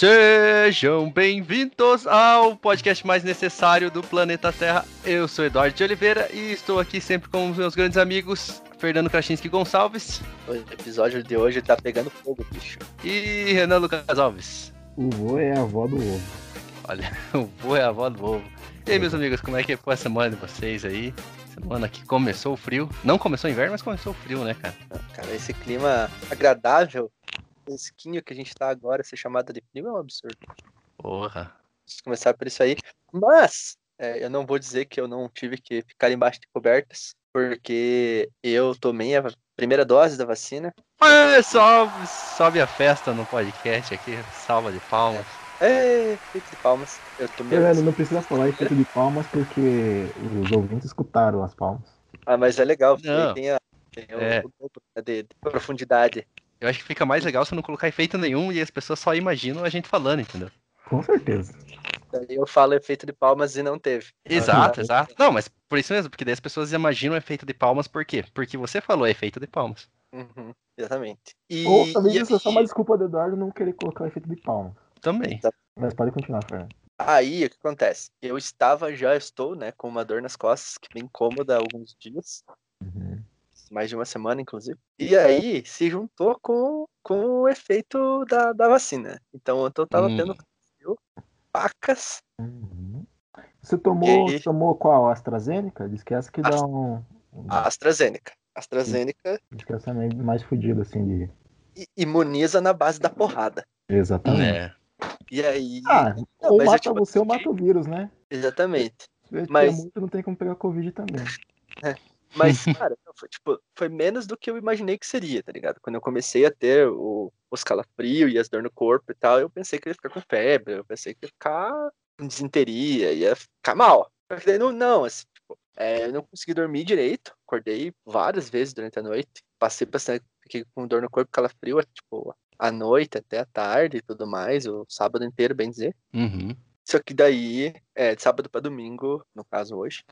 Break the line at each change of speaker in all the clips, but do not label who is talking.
Sejam bem-vindos ao podcast mais necessário do planeta Terra. Eu sou Eduardo de Oliveira e estou aqui sempre com os meus grandes amigos Fernando Krasinski Gonçalves.
O episódio de hoje tá pegando fogo, bicho.
E Renan Lucas Alves.
O vô é a avó do ovo.
Olha, o vô é a avó do ovo. E aí, meus amigos, como é que foi a semana de vocês aí? Semana que começou o frio. Não começou o inverno, mas começou o frio, né, cara?
Cara, esse clima agradável fresquinho que a gente tá agora, ser chamada de frio é um absurdo.
Porra.
Vamos começar por isso aí. Mas, é, eu não vou dizer que eu não tive que ficar embaixo de cobertas, porque eu tomei a primeira dose da vacina.
É, sobe, sobe a festa no podcast aqui, salva de palmas.
É, efeito de palmas. Eu tomei a
Galera,
vacina.
não precisa falar efeito de palmas porque os ouvintes escutaram as palmas.
Ah, mas é legal, porque
Não.
tem, a, tem o-
É.
o dobro de, de profundidade.
Eu acho que fica mais legal se não colocar efeito nenhum e as pessoas só imaginam a gente falando, entendeu?
Com certeza.
Daí eu falo efeito de palmas e não teve.
Exato,
Ah,
exato. Não, mas por isso mesmo, porque daí as pessoas imaginam efeito de palmas, por quê? Porque você falou efeito de palmas.
Uhum, exatamente. E,
Ou talvez isso é só uma desculpa do Eduardo não querer colocar o efeito de palmas.
Também.
Mas pode continuar, Fernando.
Aí, o que acontece? Eu estava, já estou, né, com uma dor nas costas, que vem incômoda há alguns dias. Mais de uma semana, inclusive. E aí, se juntou com, com o efeito da, da vacina. Então, eu tava
Hum.
tendo pacas.
Uhum. Você tomou,
E
tomou qual? AstraZeneca? Diz que essa que dá um.
A AstraZeneca. AstraZeneca
Diz que essa é mais fodida, assim, de.
i- imuniza na base da porrada.
Exatamente.
É.
E aí,
Ah,
Não,
ou
eu,
mata
tipo,
você ou
fiquei-
mata o vírus, né?
exatamente. Mas-
muito, não tem como pegar Covid também.
Mas, cara, foi, tipo, foi menos do que eu imaginei que seria, tá ligado? Quando eu comecei a ter o, os calafrios e as dor no corpo e tal, eu pensei que ia ficar com febre, eu pensei que ia ficar com desinteria, ia ficar mal. Que daí não, não assim, tipo, é, eu não consegui dormir direito, acordei várias vezes durante a noite, passei bastante, fiquei com dor no corpo, calafrio, tipo, à noite até à tarde e tudo mais, o sábado inteiro, bem dizer.
Uhum.
Só que daí, é, de sábado pra domingo, no caso hoje,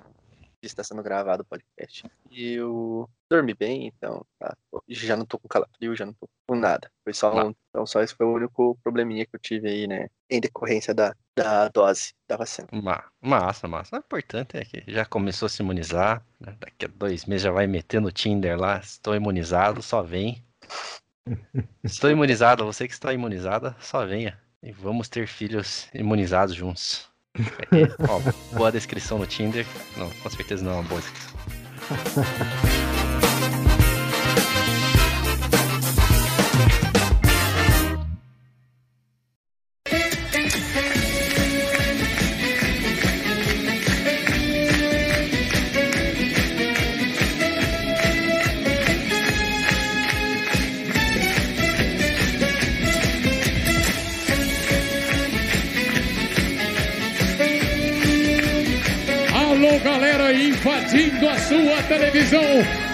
está sendo gravado o podcast. E eu dormi bem, então tá, já não tô com calafrio, já não tô com nada. Foi só um, então só esse foi o único probleminha que eu tive aí, né, em decorrência da, da dose da vacina.
Ma- Massa, massa. O importante é que já começou a se imunizar. né? Daqui a dois meses já vai meter no Tinder lá. Estou imunizado, só vem. Estou imunizado, você que está imunizada, só venha. E vamos ter filhos imunizados juntos. Ó, boa descrição no Tinder. Não, com certeza não é uma boa descrição.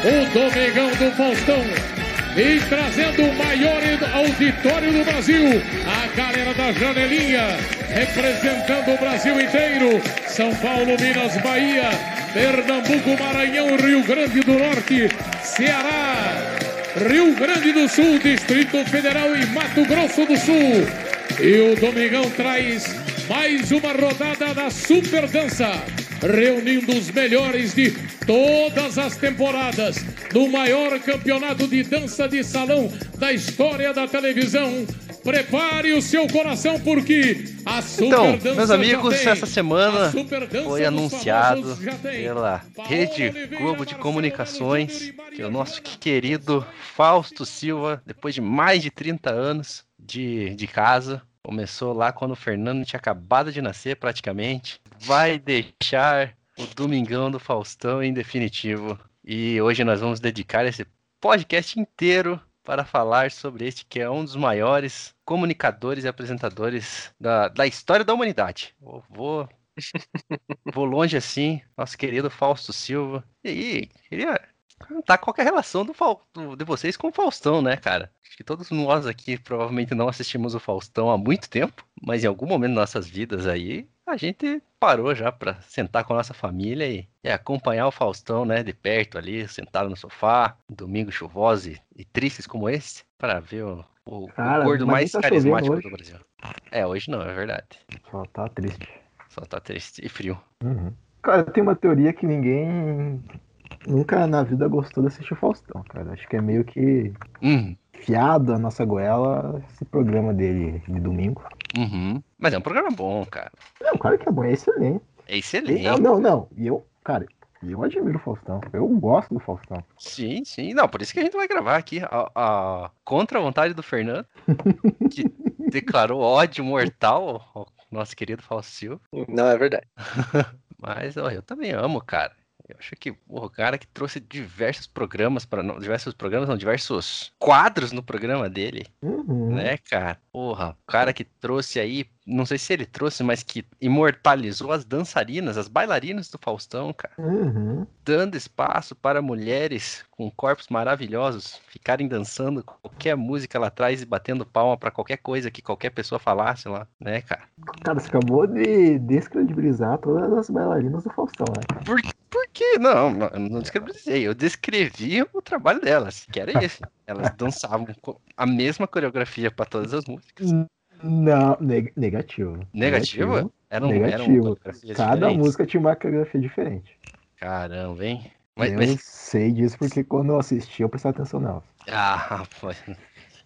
o Domingão do Faustão. E trazendo o maior auditório do Brasil, a galera da janelinha, representando o Brasil inteiro. São Paulo, Minas, Bahia, Pernambuco, Maranhão, Rio Grande do Norte, Ceará, Rio Grande do Sul, Distrito Federal e Mato Grosso do Sul. E o Domingão traz mais uma rodada da Super Dança, reunindo os melhores de todas as temporadas no maior campeonato de dança de salão da história da televisão. Prepare o seu coração porque a Super
Então,
Dança
meus
já
amigos,
tem.
essa semana foi anunciado pela Rede Globo de Comunicações que é o nosso querido Fausto Silva, depois de mais de 30 anos de, de casa, começou lá quando o Fernando tinha acabado de nascer praticamente, vai deixar o Domingão do Faustão em definitivo. E hoje nós vamos dedicar esse podcast inteiro para falar sobre este que é um dos maiores comunicadores e apresentadores da, da história da humanidade. Eu vou Vou longe assim, nosso querido Fausto Silva. E aí, queria perguntar qual é a relação do, do- de vocês com o Faustão, né, cara? Acho que todos nós aqui provavelmente não assistimos o Faustão há muito tempo, mas em algum momento das nossas vidas aí, a gente parou já pra sentar com a nossa família e, e acompanhar o Faustão, né, de perto ali, sentado no sofá, domingo chuvoso e, e tristes como esse, para ver o O, o
Cara,
gordo
mas
mais
tá
carismático do Brasil. É, hoje não, é verdade.
Só tá triste.
Só tá triste e frio.
Uhum. Cara, tem uma teoria que ninguém nunca na vida gostou de assistir o Faustão, cara. Acho que é meio que
Hum,
fiado a nossa goela esse programa dele de domingo.
uhum. Mas é um programa bom, cara.
Não, claro que é bom, é excelente.
É excelente.
Não, não, não. E eu, cara, eu admiro o Faustão. Eu gosto do Faustão.
Sim, sim. Não, por isso que a gente vai gravar aqui a, a- contra a vontade do Fernando, que declarou ódio mortal ao nosso querido Fausto Silva.
Não, é verdade.
Mas ó, eu também amo, cara. Eu acho que porra, o cara que trouxe diversos programas para diversos programas, não, diversos quadros no programa dele,
Uhum.
né, cara? Porra, o cara que trouxe aí, não sei se ele trouxe, mas que imortalizou as dançarinas, as bailarinas do Faustão, cara,
Uhum.
dando espaço para mulheres com corpos maravilhosos ficarem dançando qualquer música lá atrás e batendo palma para qualquer coisa que qualquer pessoa falasse lá, né, cara?
Cara, você acabou de descredibilizar todas as bailarinas do Faustão, né?
Por, por quê? Não, não, eu não descrevi. Eu descrevi o trabalho delas, que era esse. Elas dançavam a mesma coreografia para todas as músicas.
Não, neg- negativo.
Negativa? Eram, eram
Negativo.
coreografias
Cada
diferentes.
música tinha uma coreografia diferente.
Caramba, hein? Mas,
eu
mas-
sei disso porque quando eu assisti eu prestava atenção nelas.
Ah, pô.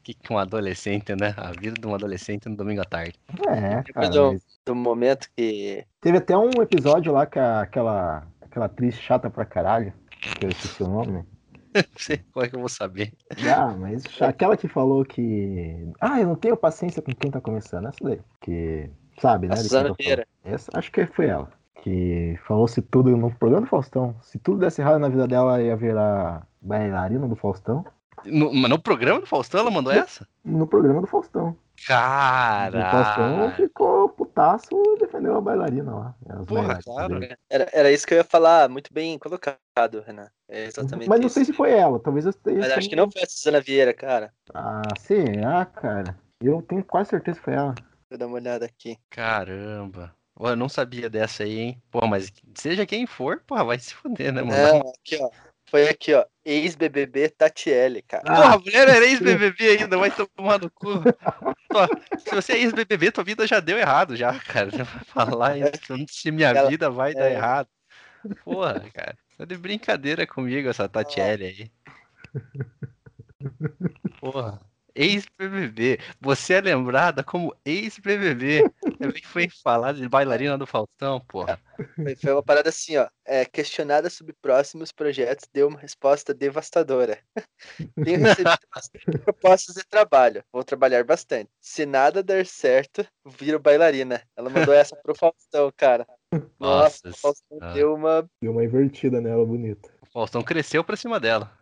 Que que um adolescente, né? A vida de um adolescente no domingo à tarde.
É, cara.
do-
mas
Do momento que.
Teve até um episódio lá que a- aquela, aquela atriz chata pra caralho, que eu esqueci o nome.
Sei como é que eu vou saber.
Ah, mas aquela que falou que. Ah, eu não tenho paciência com quem tá começando. Essa daí. Que. Sabe, né?
Suzana Vieira.
Essa, acho que foi ela. Que falou se tudo no programa do Faustão. Se tudo desse errado na vida dela, ia virar bailarina do Faustão.
No, mas no programa do Faustão ela mandou essa?
No programa do Faustão.
Cara.
ficou putaço e defendeu a bailarina lá. As
Porra, claro.
dele.
Era, era isso que eu ia falar, muito bem colocado, Renan. É exatamente
Mas não
isso.
sei se foi ela, talvez eu esteja.
Mas acho que não foi a Suzana Vieira, cara.
Ah, será, cara? Eu tenho quase certeza que foi ela.
Deixa eu dar uma olhada aqui.
Caramba. Pô, eu não sabia dessa aí, hein? Pô, mas seja quem for, porra, vai se fuder, né, mano?
Não, aqui, ó. Foi aqui, ó. Ex-BBB Tatiele, cara.
Ah,
Porra, a mulher era ex-BBB ainda, vai tomar no cu. Se você é ex-BBB, tua vida já deu errado, já, cara. Você vai falar isso, se minha
Ela-
vida vai dar
é.
errado. Porra, cara. Tá de brincadeira comigo essa Tatiele aí. Porra. Ex-BBB. Você é lembrada como ex-BBB. Que foi falar de bailarina do Faustão, porra.
Foi, foi uma parada assim, ó. É, questionada sobre próximos projetos, deu uma resposta devastadora. Tenho recebido bastante propostas de trabalho. Vou trabalhar bastante. Se nada der certo, viro bailarina. Ela mandou essa pro Faustão, cara. Nossa,
Nossa
o Faustão
senhora.
deu uma.
Deu uma invertida nela, bonita.
O Faustão cresceu pra cima dela.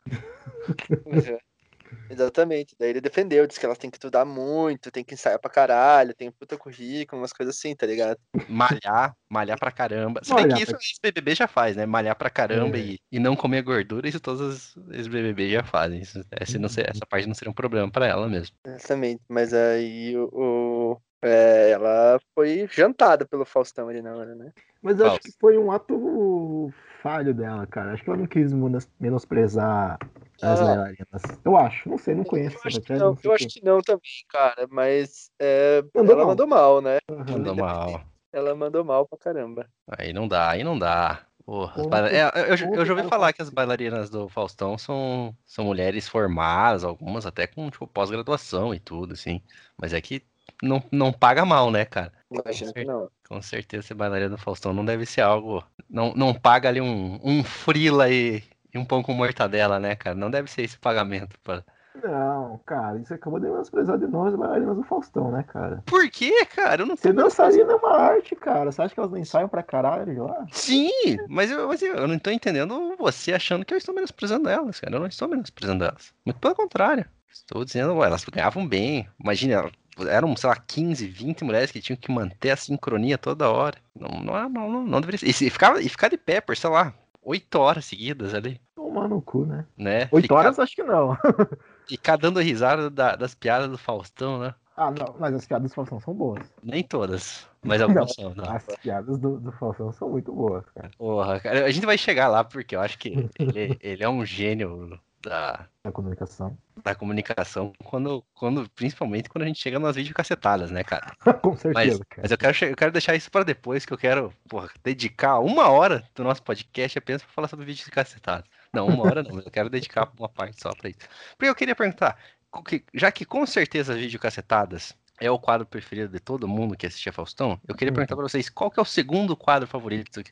Exatamente. Daí ele defendeu, disse que elas têm que estudar muito, tem que ensaiar pra caralho, tem puta currículo, umas coisas assim, tá ligado?
Malhar, malhar pra caramba. Se bem que isso
pra-
os BBB já faz, né? Malhar pra caramba
É.
e, e não comer gordura, isso todos os BBB já fazem. Isso, essa, não ser- essa parte não seria um problema pra ela mesmo.
Exatamente. Mas aí o. o- é, ela foi jantada pelo Faustão ali na hora, né?
Mas eu acho que foi um ato falho dela, cara. Acho que ela não quis menos- menosprezar as
Ah.
bailarinas. Eu acho, não sei, não conheço
Eu acho, que não, eu acho que não também, cara. Mas é,
Mandou
ela
mal.
mandou mal, né?
Aham.
Mandou mal.
Ela mandou mal pra caramba.
Aí não dá, aí não dá. Porra, baila- é, eu, eu, já ouvi falar que as bailarinas do Faustão são, são mulheres formadas, algumas até com tipo, pós-graduação e tudo, assim. Mas é que não, não paga mal, né, cara?
Imagino que não.
Com certeza ser bailarina do Faustão não deve ser algo. Não, não paga ali um, um frila e, e um pão com mortadela, né, cara? Não deve ser esse pagamento. Pra...
Não, cara, isso acabou de menosprezar de novo as bailarinas do Faustão, né, cara?
Por quê, cara? Eu não
Ser
tô
dançarina é uma arte, cara. Você acha que elas não ensaiam pra caralho lá?
Sim, mas eu, mas eu não tô entendendo você achando que eu estou menosprezando elas, cara. Eu não estou menosprezando elas. Muito pelo contrário. Estou dizendo, ué, elas ganhavam bem. Imagina, eram, sei lá, 15, 20 mulheres que tinham que manter a sincronia toda hora. Não, não, é- não, não, deveria ser. E, ficar, e ficar de pé por, sei lá, 8 horas seguidas ali,
Tomar no cu, né?
né?
Oito
Ficar-
horas, acho que não.
Ficar dando risada da- das piadas do Faustão, né?
Ah, não, mas as piadas do Faustão são boas.
Nem todas, mas algumas são. Não.
As piadas do, do Faustão são muito boas, cara.
Porra, cara, a gente vai chegar lá porque eu acho que ele, ele é um gênio da,
Da comunicação.
da comunicação, quando, quando, principalmente quando a gente chega nas videocacetadas, né, cara?
Com
Mas,
certeza, cara.
mas eu, quero, eu quero deixar isso para depois, que eu quero porra, dedicar uma hora do nosso podcast apenas para falar sobre videocacetadas. Não, uma hora não, mas eu quero dedicar uma parte só para isso. Porque eu queria perguntar, já que com certeza as videocacetadas é o quadro preferido de todo mundo que assistia Faustão, eu queria
Uhum.
perguntar para vocês, qual que é o segundo quadro favorito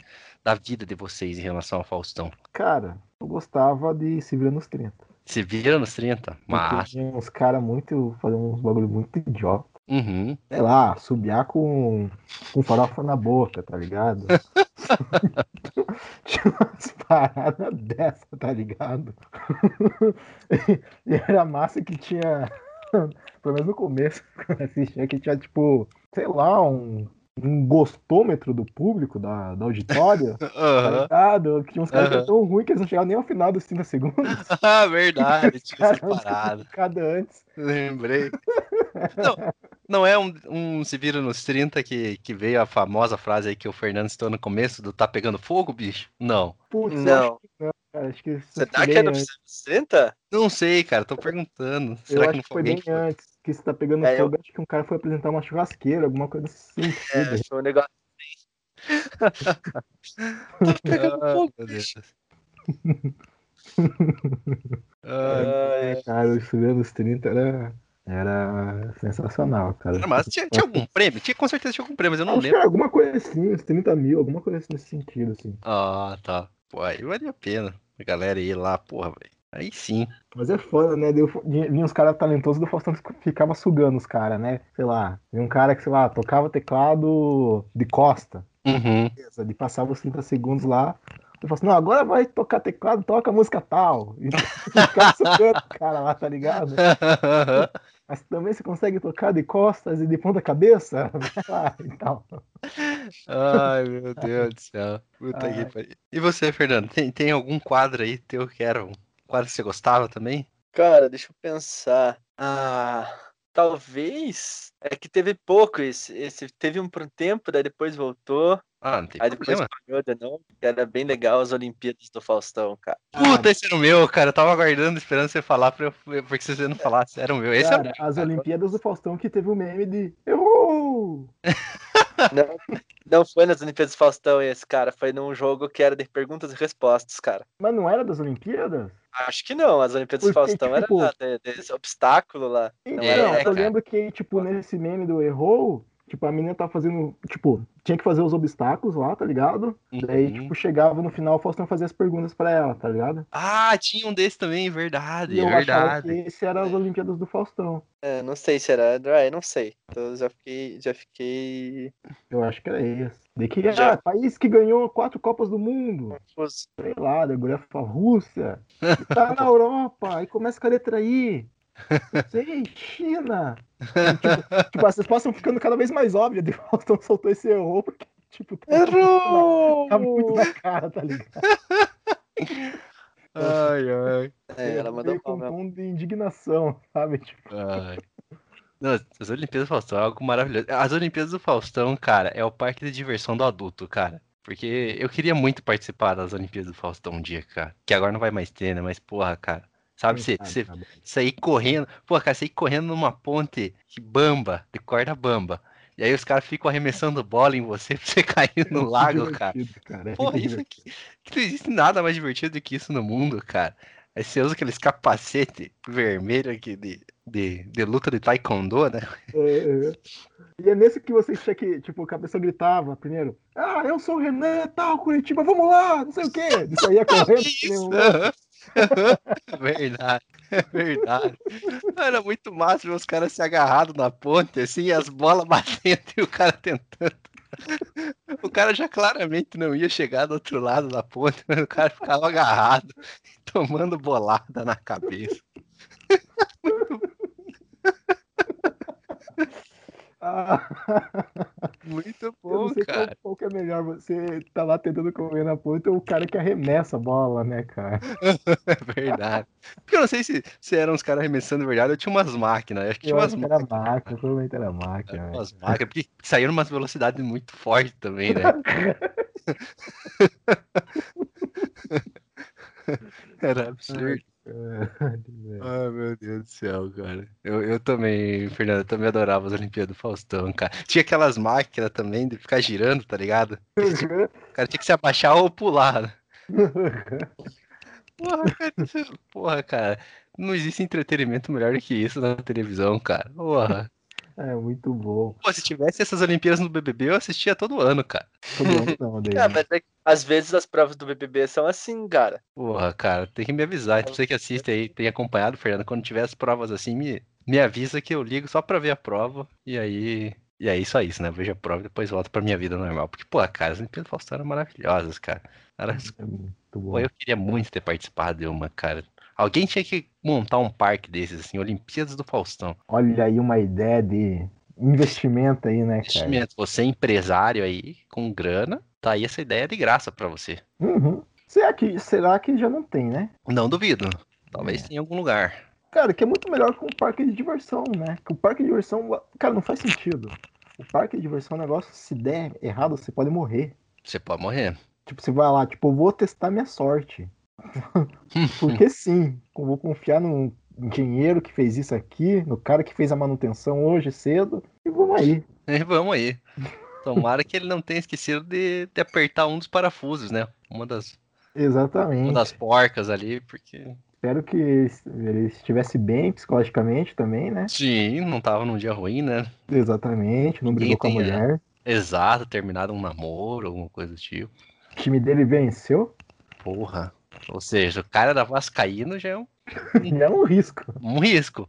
da vida de vocês em relação ao Faustão?
Cara, eu gostava de se virar nos 30.
Se vira nos 30?
Porque
Mas.
tinha uns caras muito. fazendo uns bagulho muito idiota.
Uhum.
Sei lá, subiar com, com farofa na boca, tá ligado? Tinha umas paradas dessa, tá ligado? e era massa que tinha, pelo menos no começo, quando eu assistia, que tinha tipo, sei lá, um, um gostômetro do público, da, da auditória, tá
Aham.
ligado? Que tinha uns caras que eram tão ruins que eles não chegavam nem ao final dos 30 segundos.
Ah, verdade, tinha parada.
Cada antes.
Lembrei. Não, não é um, um Se Vira nos 30 que, que veio a famosa frase aí que o Fernando citou no começo do Tá Pegando Fogo, bicho? Não.
Putz, eu
Não.
acho que não, cara. Acho que foi
tá que é no
antes.
30?
Não sei, cara, tô perguntando.
Eu
Será que
acho
não
que
foi
bem
que foi?
antes. Que você tá pegando
É, eu-
fogo, acho que um cara foi apresentar uma churrasqueira, alguma coisa assim.
É, foi um negócio.
Tá pegando
Ah,
fogo, bicho. Ai,
É, cara, o Estudiando dos 30 era, era sensacional, cara.
mas tinha, tinha algum prêmio? Tinha, com certeza tinha algum prêmio, mas eu não
Acho
lembro.
era alguma coisa assim, uns 30 mil, alguma coisa assim nesse sentido, assim.
Ah, tá. Pô, aí valia a pena. A galera ir lá, porra, velho. Aí sim.
Mas é foda, né? Deu, vinha uns caras talentosos do Faustão ficava sugando os caras, né? Sei lá, vinha um cara que, sei lá, tocava teclado de costa.
Uhum.
beleza, Ele passava os 30 segundos lá. Ele falou assim, não, agora vai tocar teclado, toca música tal. E ficava sugando o cara lá, tá ligado? Mas também você consegue tocar de costas e de ponta cabeça? Ah, e tal.
Ai, meu Deus do céu. Puta que pariu. E você, Fernando? Tem, tem algum quadro aí teu que era um quadro que você gostava também?
Cara, deixa eu pensar. Ah, talvez. É que teve pouco esse. esse teve um por um tempo, daí depois voltou.
Ah, não tem
Aí depois
problema.
parou de novo. Era bem legal as Olimpíadas do Faustão, cara.
Puta, esse era o meu, cara. Eu tava aguardando, esperando você falar, pra eu, porque se você não falasse, era o meu. Esse é o
Cara,
meu.
as
cara.
Olimpíadas do Faustão que teve o meme de Errou!
Não, não foi nas Olimpíadas do Faustão esse, cara. Foi num jogo que era de perguntas e respostas, cara.
Mas não era das Olimpíadas?
Acho que não. As Olimpíadas do Faustão
tipo,
era de- desse obstáculo lá.
Então, eu lembro que, tipo, nesse meme do Errou, tipo, a menina tava fazendo, tipo, tinha que fazer os obstáculos lá, tá ligado? Daí,
Uhum.
tipo, chegava no final, o Faustão fazia as perguntas pra ela, tá ligado?
Ah, tinha um desse também, verdade,
E eu
é
achava que
verdade.
esse era as Olimpíadas do Faustão.
É, não sei se era. Não sei. Então eu já fiquei. Já fiquei.
Eu acho que era esse. De que
Já.
ah, país que ganhou quatro Copas do Mundo. Sei lá, da Rússia. Tá na Europa. Aí começa com a letra I. Sei, China. E, tipo, tipo, as respostas estão ficando cada vez mais óbvias. De Faustão soltou esse erro porque, tipo, tá,
Errou!
tá muito na cara, tá ligado?
Ai, ai.
É, ela mandou
com um tom de indignação, sabe? Tipo,
Ai. Não, as Olimpíadas do Faustão é algo maravilhoso. As Olimpíadas do Faustão, cara, é o parque de diversão do adulto, cara. Porque eu queria muito participar das Olimpíadas do Faustão um dia, cara. Que agora não vai mais ter, né? Mas, porra, cara. Sabe, você sair correndo. Pô, cara, sair correndo numa ponte de bamba, de corda bamba. E aí os caras ficam arremessando bola em você pra você cair no
É
lago, cara.
cara. É
Porra, isso aqui. Que não existe nada mais divertido do que isso no mundo, cara. Aí você usa aqueles capacete vermelho aqui de, de, de luta de taekwondo, né?
É, é. E é nesse que você tinha que, tipo, a pessoa gritava primeiro, ah, eu sou o Renan, tal, Curitiba, vamos lá, não sei o quê. Isso aí ia correndo.
verdade, verdade. Era muito massa ver os caras se agarrados na ponte, assim, as bolas batendo e o cara tentando. O cara já claramente não ia chegar do outro lado da ponte, mas o cara ficava agarrado, tomando bolada na cabeça.
Ah,
Muito
eu
bom,
não sei qual,
cara.
qual que é melhor, você tá lá tentando correr na ponta ou o cara que arremessa a bola, né, cara?
É verdade. Porque eu não sei se, se eram os caras arremessando de verdade ou tinha umas máquinas. Acho que tinha
Eu
umas
que era máquina, provavelmente era máquina. velho.
Umas máquinas, porque saíram umas velocidades muito fortes também, né? Era absurdo. Ai, meu Deus do céu, cara. Eu, eu também, Fernando, eu também adorava as Olimpíadas do Faustão, cara. Tinha aquelas máquinas também de ficar girando, tá ligado? O cara tinha que se abaixar ou pular. né? Porra, cara, porra, cara. Não existe entretenimento melhor do que isso na televisão, cara. Porra.
É muito bom.
Pô, se tivesse essas Olimpíadas no BBB, eu assistia todo ano, cara.
Todo mundo não, daí.
Ah, mas é que, às vezes as provas do BBB são assim, cara.
Porra, cara, tem que me avisar. Você que assiste aí, tem acompanhado, Fernando, quando tiver as provas assim, me, me avisa que eu ligo só pra ver a prova. E aí. E aí, só isso, né? Eu vejo a prova e depois volto pra minha vida normal. Porque, pô, cara, as Olimpíadas do Faustão eram maravilhosas, cara. Era
É muito bom.
Pô, eu queria muito ter participado de uma, cara. Alguém tinha que montar um parque desses, assim, Olimpíadas do Faustão.
Olha aí uma ideia de investimento aí, né, cara?
Investimento. Você é empresário aí, com grana, tá aí essa ideia de graça pra você.
Uhum. Será que, será que já não tem, né?
Não duvido. Talvez
É.
tenha em algum lugar.
Cara, que é muito melhor que um parque de diversão, né? Que o parque de diversão, cara, não faz sentido. O parque de diversão é um negócio, se der errado, você pode morrer.
Você pode morrer.
Tipo, você vai lá, tipo, vou testar minha sorte. Porque sim, eu vou confiar num engenheiro que fez isso aqui, no cara que fez a manutenção hoje cedo, e vamos aí.
E vamos aí. Tomara que ele não tenha esquecido de, de apertar um dos parafusos, né? Uma das, uma
Exatamente.
das porcas ali, porque.
Espero que ele estivesse bem psicologicamente também, né?
Sim, não tava num dia ruim, né?
Exatamente, não brigou com a
né?
mulher.
Exato, terminado um namoro, alguma coisa do tipo.
O time dele venceu,
Porra. Ou seja, o cara da Vascaíno já é um,
já é um risco.
um risco.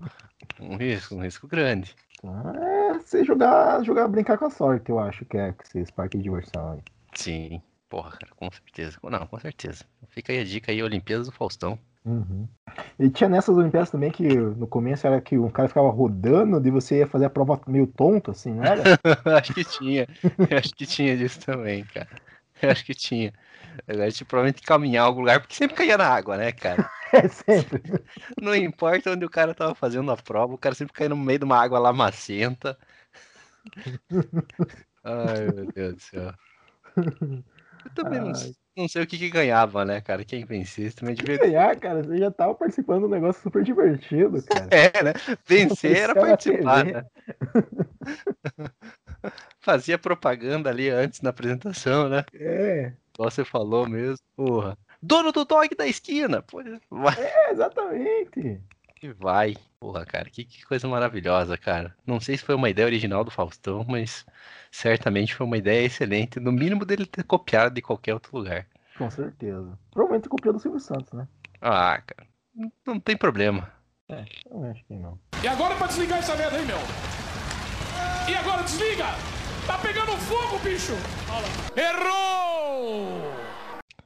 Um risco, um risco grande.
Então, é você jogar, jogar, brincar com a sorte, eu acho que é que esses parques de diversão aí.
Sim. Porra, cara, com certeza. Não, com certeza. Fica aí a dica aí, Olimpíadas do Faustão.
Uhum. E tinha nessas Olimpíadas também que no começo era que o cara ficava rodando e você ia fazer a prova meio tonto, assim, não era?
acho que tinha. Acho que tinha disso também, cara. Eu acho que tinha. Agora, tipo, provavelmente caminhar em algum lugar, porque sempre caía na água, né, cara?
É sempre.
Não importa onde o cara tava fazendo a prova, o cara sempre caía no meio de uma água lamacenta. Ai, meu Deus do céu. Eu também não, não sei o que, que ganhava, né, cara? Quem vencesse também devia.
Ganhar, cara, você já tava participando de um negócio super divertido, cara.
É, né? Vencer era participar, né? Fazia propaganda ali antes na apresentação, né?
É,
Igual você falou mesmo. Porra. Dono do dog da esquina! Vai
é, exatamente.
que vai. Porra, cara, que, que coisa maravilhosa, cara. Não sei se foi uma ideia original do Faustão, mas certamente foi uma ideia excelente. No mínimo dele ter copiado de qualquer outro lugar.
Com certeza. Provavelmente copiou do Silvio Santos, né?
Ah, cara. não- Não tem problema.
Eu acho que não.
E agora pra desligar essa merda aí, meu? E agora desliga! Tá pegando fogo, bicho! Errou!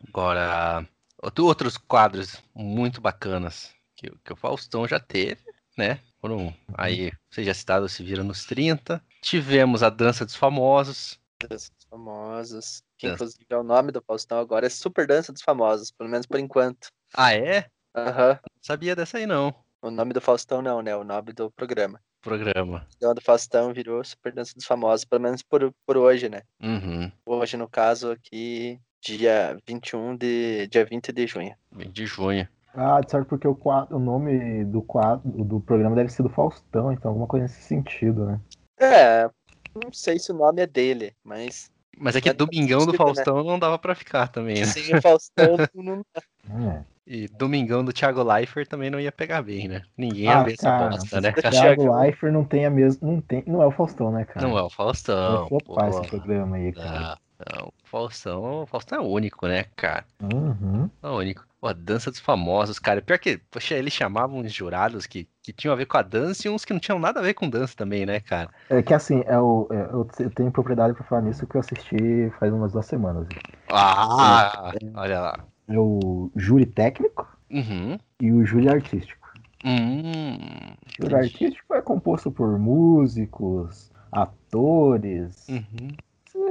Agora, outro- outros quadros muito bacanas que, que o Faustão já teve, né? Foram aí, vocês já citaram, se vira nos 30. Tivemos a Dança dos Famosos.
Dança dos famosos. Que
Dança.
inclusive é o nome do Faustão agora, é Super Dança dos Famosos, pelo menos por enquanto.
Ah, é?
Aham.
Não sabia dessa aí, não.
O nome do Faustão não, né? O nome do programa.
Programa.
O nome do Faustão virou Super Dança dos Famosos, pelo menos por, por hoje, né?
Uhum.
Hoje, no caso, aqui, dia 21 de. dia 20 de junho.
Bem de junho.
Ah, de certo, porque o, quadro, o nome do quadro do programa deve ser do Faustão, então alguma coisa nesse sentido, né?
É, não sei se o nome é dele, mas
Mas é que
Mas faz
Domingão do
né?
Faustão não dava pra ficar também, né?
sem o Faustão não
É.
E Domingão do Thiago Leifert também não ia pegar bem, né? Ninguém ia
Ah,
ver essa bosta, né,
Thiago
cara?
Thiago Leifert não tem a mesma. Não, tem, não é o Faustão, né, cara?
Não é o Faustão.
flopar esse programa aí, cara.
Não, não. O Faustão, o Faustão é único, né, cara?
Uhum.
É único. Pô, a dança dos famosos, cara. Pior que, poxa, eles chamavam uns jurados que, que tinham a ver com a dança e uns que não tinham nada a ver com dança também, né, cara?
É que assim, é é, eu, eu tenho propriedade pra falar nisso que eu assisti faz umas duas semanas.
Ah, olha lá.
É o júri técnico
Uhum.
e o júri artístico.
Hum,
O júri artístico é composto por músicos, atores,
Uhum.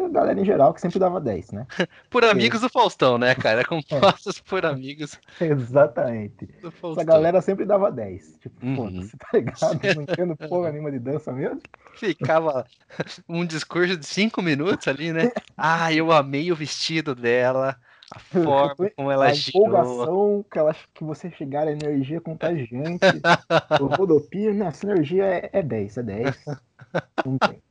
A galera em geral que sempre dava 10, né?
Por amigos do Faustão, né, cara? Compostos por amigos
Exatamente. Essa galera sempre dava 10. Tipo,
Uhum.
foda-se, tá ligado? Não entendo porra nenhuma de dança mesmo.
Ficava um discurso de cinco minutos ali, né? Ah, eu amei o vestido dela. A forma como ela
a
girou.
empolgação que, ela, que você chegar, a energia contagiante, o rodopio, né? Essa energia é, é 10, é 10. Não tem.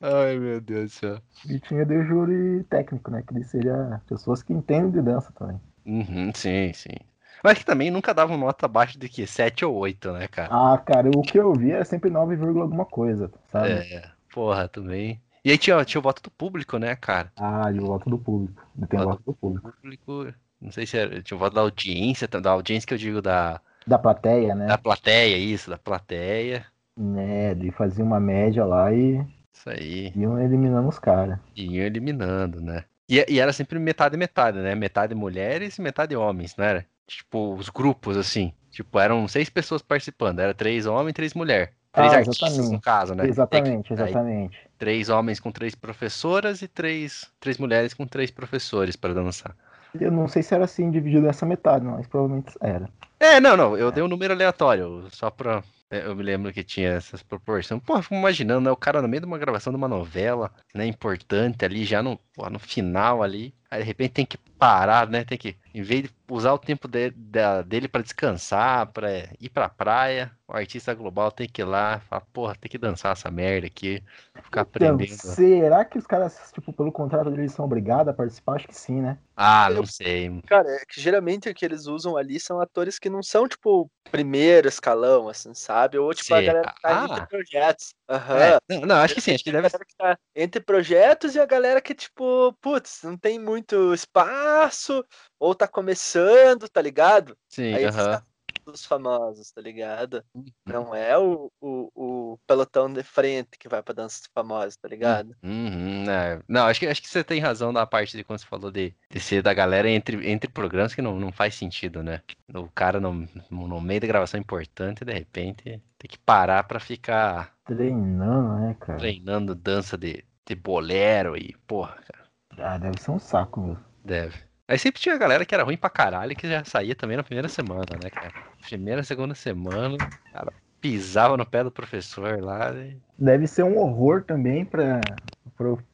Ai, meu Deus do céu.
E tinha de júri técnico, né? Que seria pessoas que entendem de dança também.
Uhum, sim, sim. Mas que também nunca dava nota abaixo de que 7 ou 8, né, cara?
Ah, cara, o que eu vi era sempre 9, alguma coisa, sabe?
É, porra, também. E aí tinha, tinha o voto do público, né, cara?
Ah, e o voto do público. Tem o voto do público.
público. Não sei se era. Tinha o voto da audiência, da audiência que eu digo da.
Da plateia, né?
Da plateia, isso, da plateia.
Né, de fazer uma média lá e.
Isso aí.
Iam eliminando os caras.
Iam eliminando, né? E, e, era sempre metade metade, né? Metade mulheres e metade homens, não era? Tipo, os grupos, assim. Tipo, eram seis pessoas participando. Era três homens e três mulheres. Três
Ah,
artistas,
exatamente.
no caso, né?
Exatamente,
Aí,
exatamente.
três homens com três professoras e três, três mulheres com três professores para dançar.
Eu não sei se era assim dividido nessa metade, não, mas provavelmente era.
É, não, não, eu dei um número aleatório, só pra. É, Eu me lembro que tinha essas proporções. Pô, fico imaginando, né? O cara no meio de uma gravação de uma novela, né? Importante ali, já no, pô, no final ali. Aí de repente tem que parar, né? Tem que, em vez de usar o tempo de- da- dele pra descansar, pra ir pra praia, o artista global tem que ir lá, falar, porra, tem que dançar essa merda aqui, ficar
Então,
aprendendo.
será que os caras, tipo, pelo contrato deles são obrigados a participar? Acho que sim, né?
Ah, não sei.
Cara, é que geralmente o que eles usam ali são atores que não são, tipo, primeiro escalão, assim, sabe? Ou, tipo, a
Sim.
galera que tá
Ah.
entre projetos. Aham.
É, não, não, acho que sim, acho que
A
deve
galera que tá entre projetos e a galera que, tipo, putz, não tem muito espaço, ou tá começando, tá ligado?
Sim,
Aí
aham.
caras dos famosos, tá ligado? Não é o, o, o pelotão de frente que vai pra dança dos famosos, tá ligado?
Uhum, é. Não, acho que, acho que você tem razão na parte de quando você falou de, de ser da galera entre, entre programas que não, não faz sentido, né? O cara no, no meio da gravação importante, de repente, tem que parar pra ficar
Treinando, né, cara?
treinando dança de, de bolero e, porra, cara,
Ah, deve ser um saco, meu.
deve. Aí sempre tinha galera que era ruim pra caralho que já saía também na primeira semana, né, cara? Primeira, segunda semana, o cara pisava no pé do professor lá e...
Deve ser um horror também para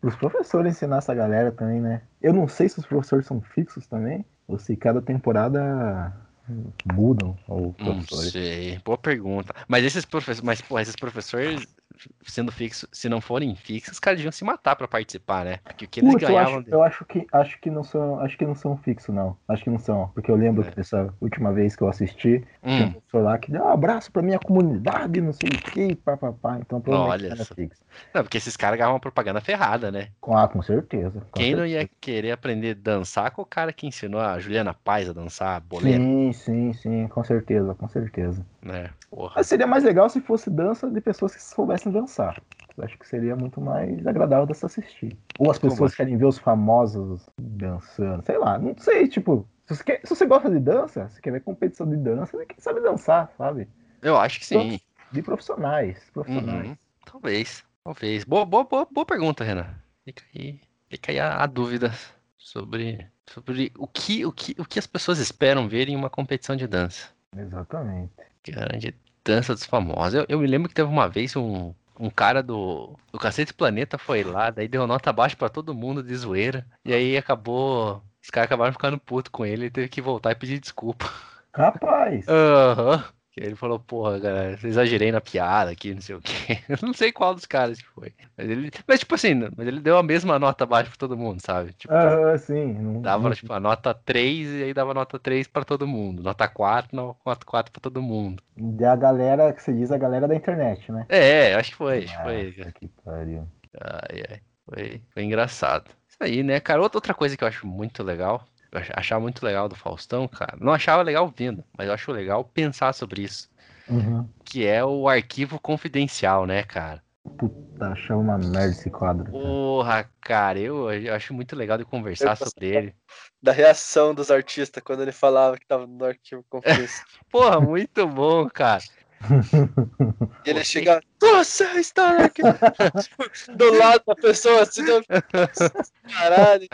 os professores ensinar essa galera também, né? Eu não sei se os professores são fixos também, ou se cada temporada mudam
Não
professores.
sei, boa pergunta. Mas esses professores, mas pô, esses professores sendo fixos, se não forem fixos, os caras deviam se matar pra participar, né? Porque o que eles
Putz, eu
ganhavam
acho, eu acho que acho que não são, acho que não são fixos não. Acho que não são, porque eu lembro
É.
que dessa última vez que eu assisti, um
Hum,
professor lá que deu um abraço pra minha comunidade, não sei o que, papapá. Então
Olha
era fixo.
não, porque esses caras ganhavam uma propaganda ferrada, né?
Com, ah, com certeza. com
Quem não
certeza.
ia querer aprender a dançar com o cara que ensinou a Juliana Paz a dançar boleiro,
Sim, sim, sim, com certeza, com certeza. Mas seria mais legal se fosse dança de pessoas que soubessem dançar. Eu acho que seria muito mais agradável de se assistir. Ou as
Como
pessoas querem ver os famosos dançando, sei lá, não sei, tipo, se você, quer- se você gosta de dança, você quer ver competição de dança, você quem sabe dançar, sabe?
Eu acho que sim.
De profissionais, profissionais.
Uhum. Talvez, talvez. Boa, boa, boa, boa pergunta, Renan. Fica aí, fica aí a, a dúvida sobre, sobre o, que, o, que, o que as pessoas esperam ver em uma competição de dança.
Exatamente.
Grande dança dos famosos. Eu, eu me lembro que teve uma vez um, um cara do, do Cacete Planeta foi lá, daí deu nota baixa pra todo mundo de zoeira. E aí acabou. Os caras acabaram ficando puto com ele e teve que voltar e pedir desculpa.
Rapaz,
Aham. Que ele falou, porra, galera, exagerei na piada aqui, não sei o quê. Eu não sei qual dos caras que foi. Mas ele. Mas tipo assim, mas ele deu a mesma nota baixa pra todo mundo, sabe? Tipo,
aham, sim. Não,
dava tipo a nota 3 e aí dava nota 3 pra todo mundo. Nota 4, nota 4 pra todo mundo.
Da galera, que você diz a galera da internet, né?
É, acho que foi, acho que foi.
Que pariu.
Ai, ai. Foi, foi engraçado. Isso aí, né, cara? Outra, outra coisa que eu acho muito legal, eu ach- achava muito legal do Faustão, cara. Não achava legal vindo, mas eu acho legal pensar sobre isso.
Uhum.
Que é o arquivo confidencial, né, cara?
Puta, achava uma merda esse quadro. cara.
Porra, cara, eu, eu acho muito legal de conversar sobre ele.
Da reação dos artistas quando ele falava que tava no arquivo confidencial.
Porra, muito bom, cara.
E ele chega, você está aqui do lado da pessoa, assim, do... caralho.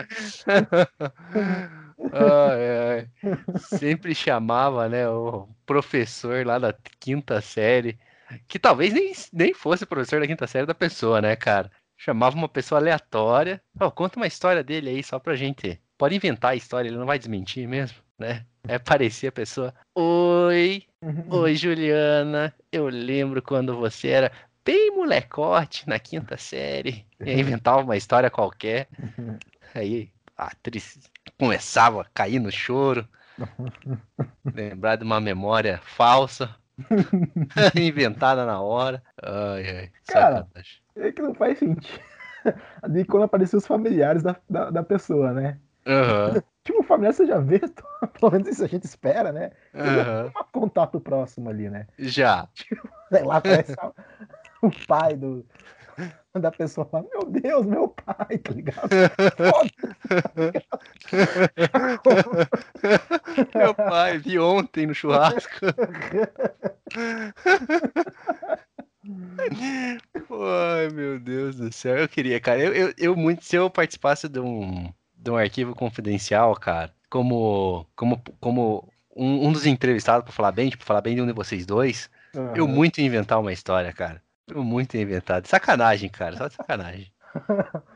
Ai, ai. Sempre chamava, né, o professor lá da quinta série, que talvez nem, nem fosse professor da quinta série da pessoa, né, cara? chamava uma pessoa aleatória. Oh, conta uma história dele aí só pra gente. Pode inventar a história, ele não vai desmentir mesmo, né? É parecia a pessoa. Oi, oi Juliana. Eu lembro quando você era bem molecote na quinta série. E aí inventava uma história qualquer. Aí a atriz começava a cair no choro. Lembrar de uma memória falsa. inventada na hora. Ai, ai.
Cara,
sacanagem.
É que não faz sentido. Ali quando apareciam os familiares da, da, da pessoa, né?
Aham,
Tipo, o familiar você já vê, pelo menos isso a gente espera, né?
aham.
Um contato próximo ali, né?
Já.
Sei lá, parece o pai do, da pessoa fala, meu Deus, meu pai, tá ligado?
Meu pai, vi ontem no churrasco. Ai, meu Deus do céu. Eu queria, cara. Eu, eu, eu muito, se eu participasse de um, de um arquivo confidencial, cara, como, como, como um, um dos entrevistados pra falar bem, tipo, falar bem de um de vocês dois, eu muito ia inventar uma história, cara. Muito. De sacanagem, cara. Só de sacanagem.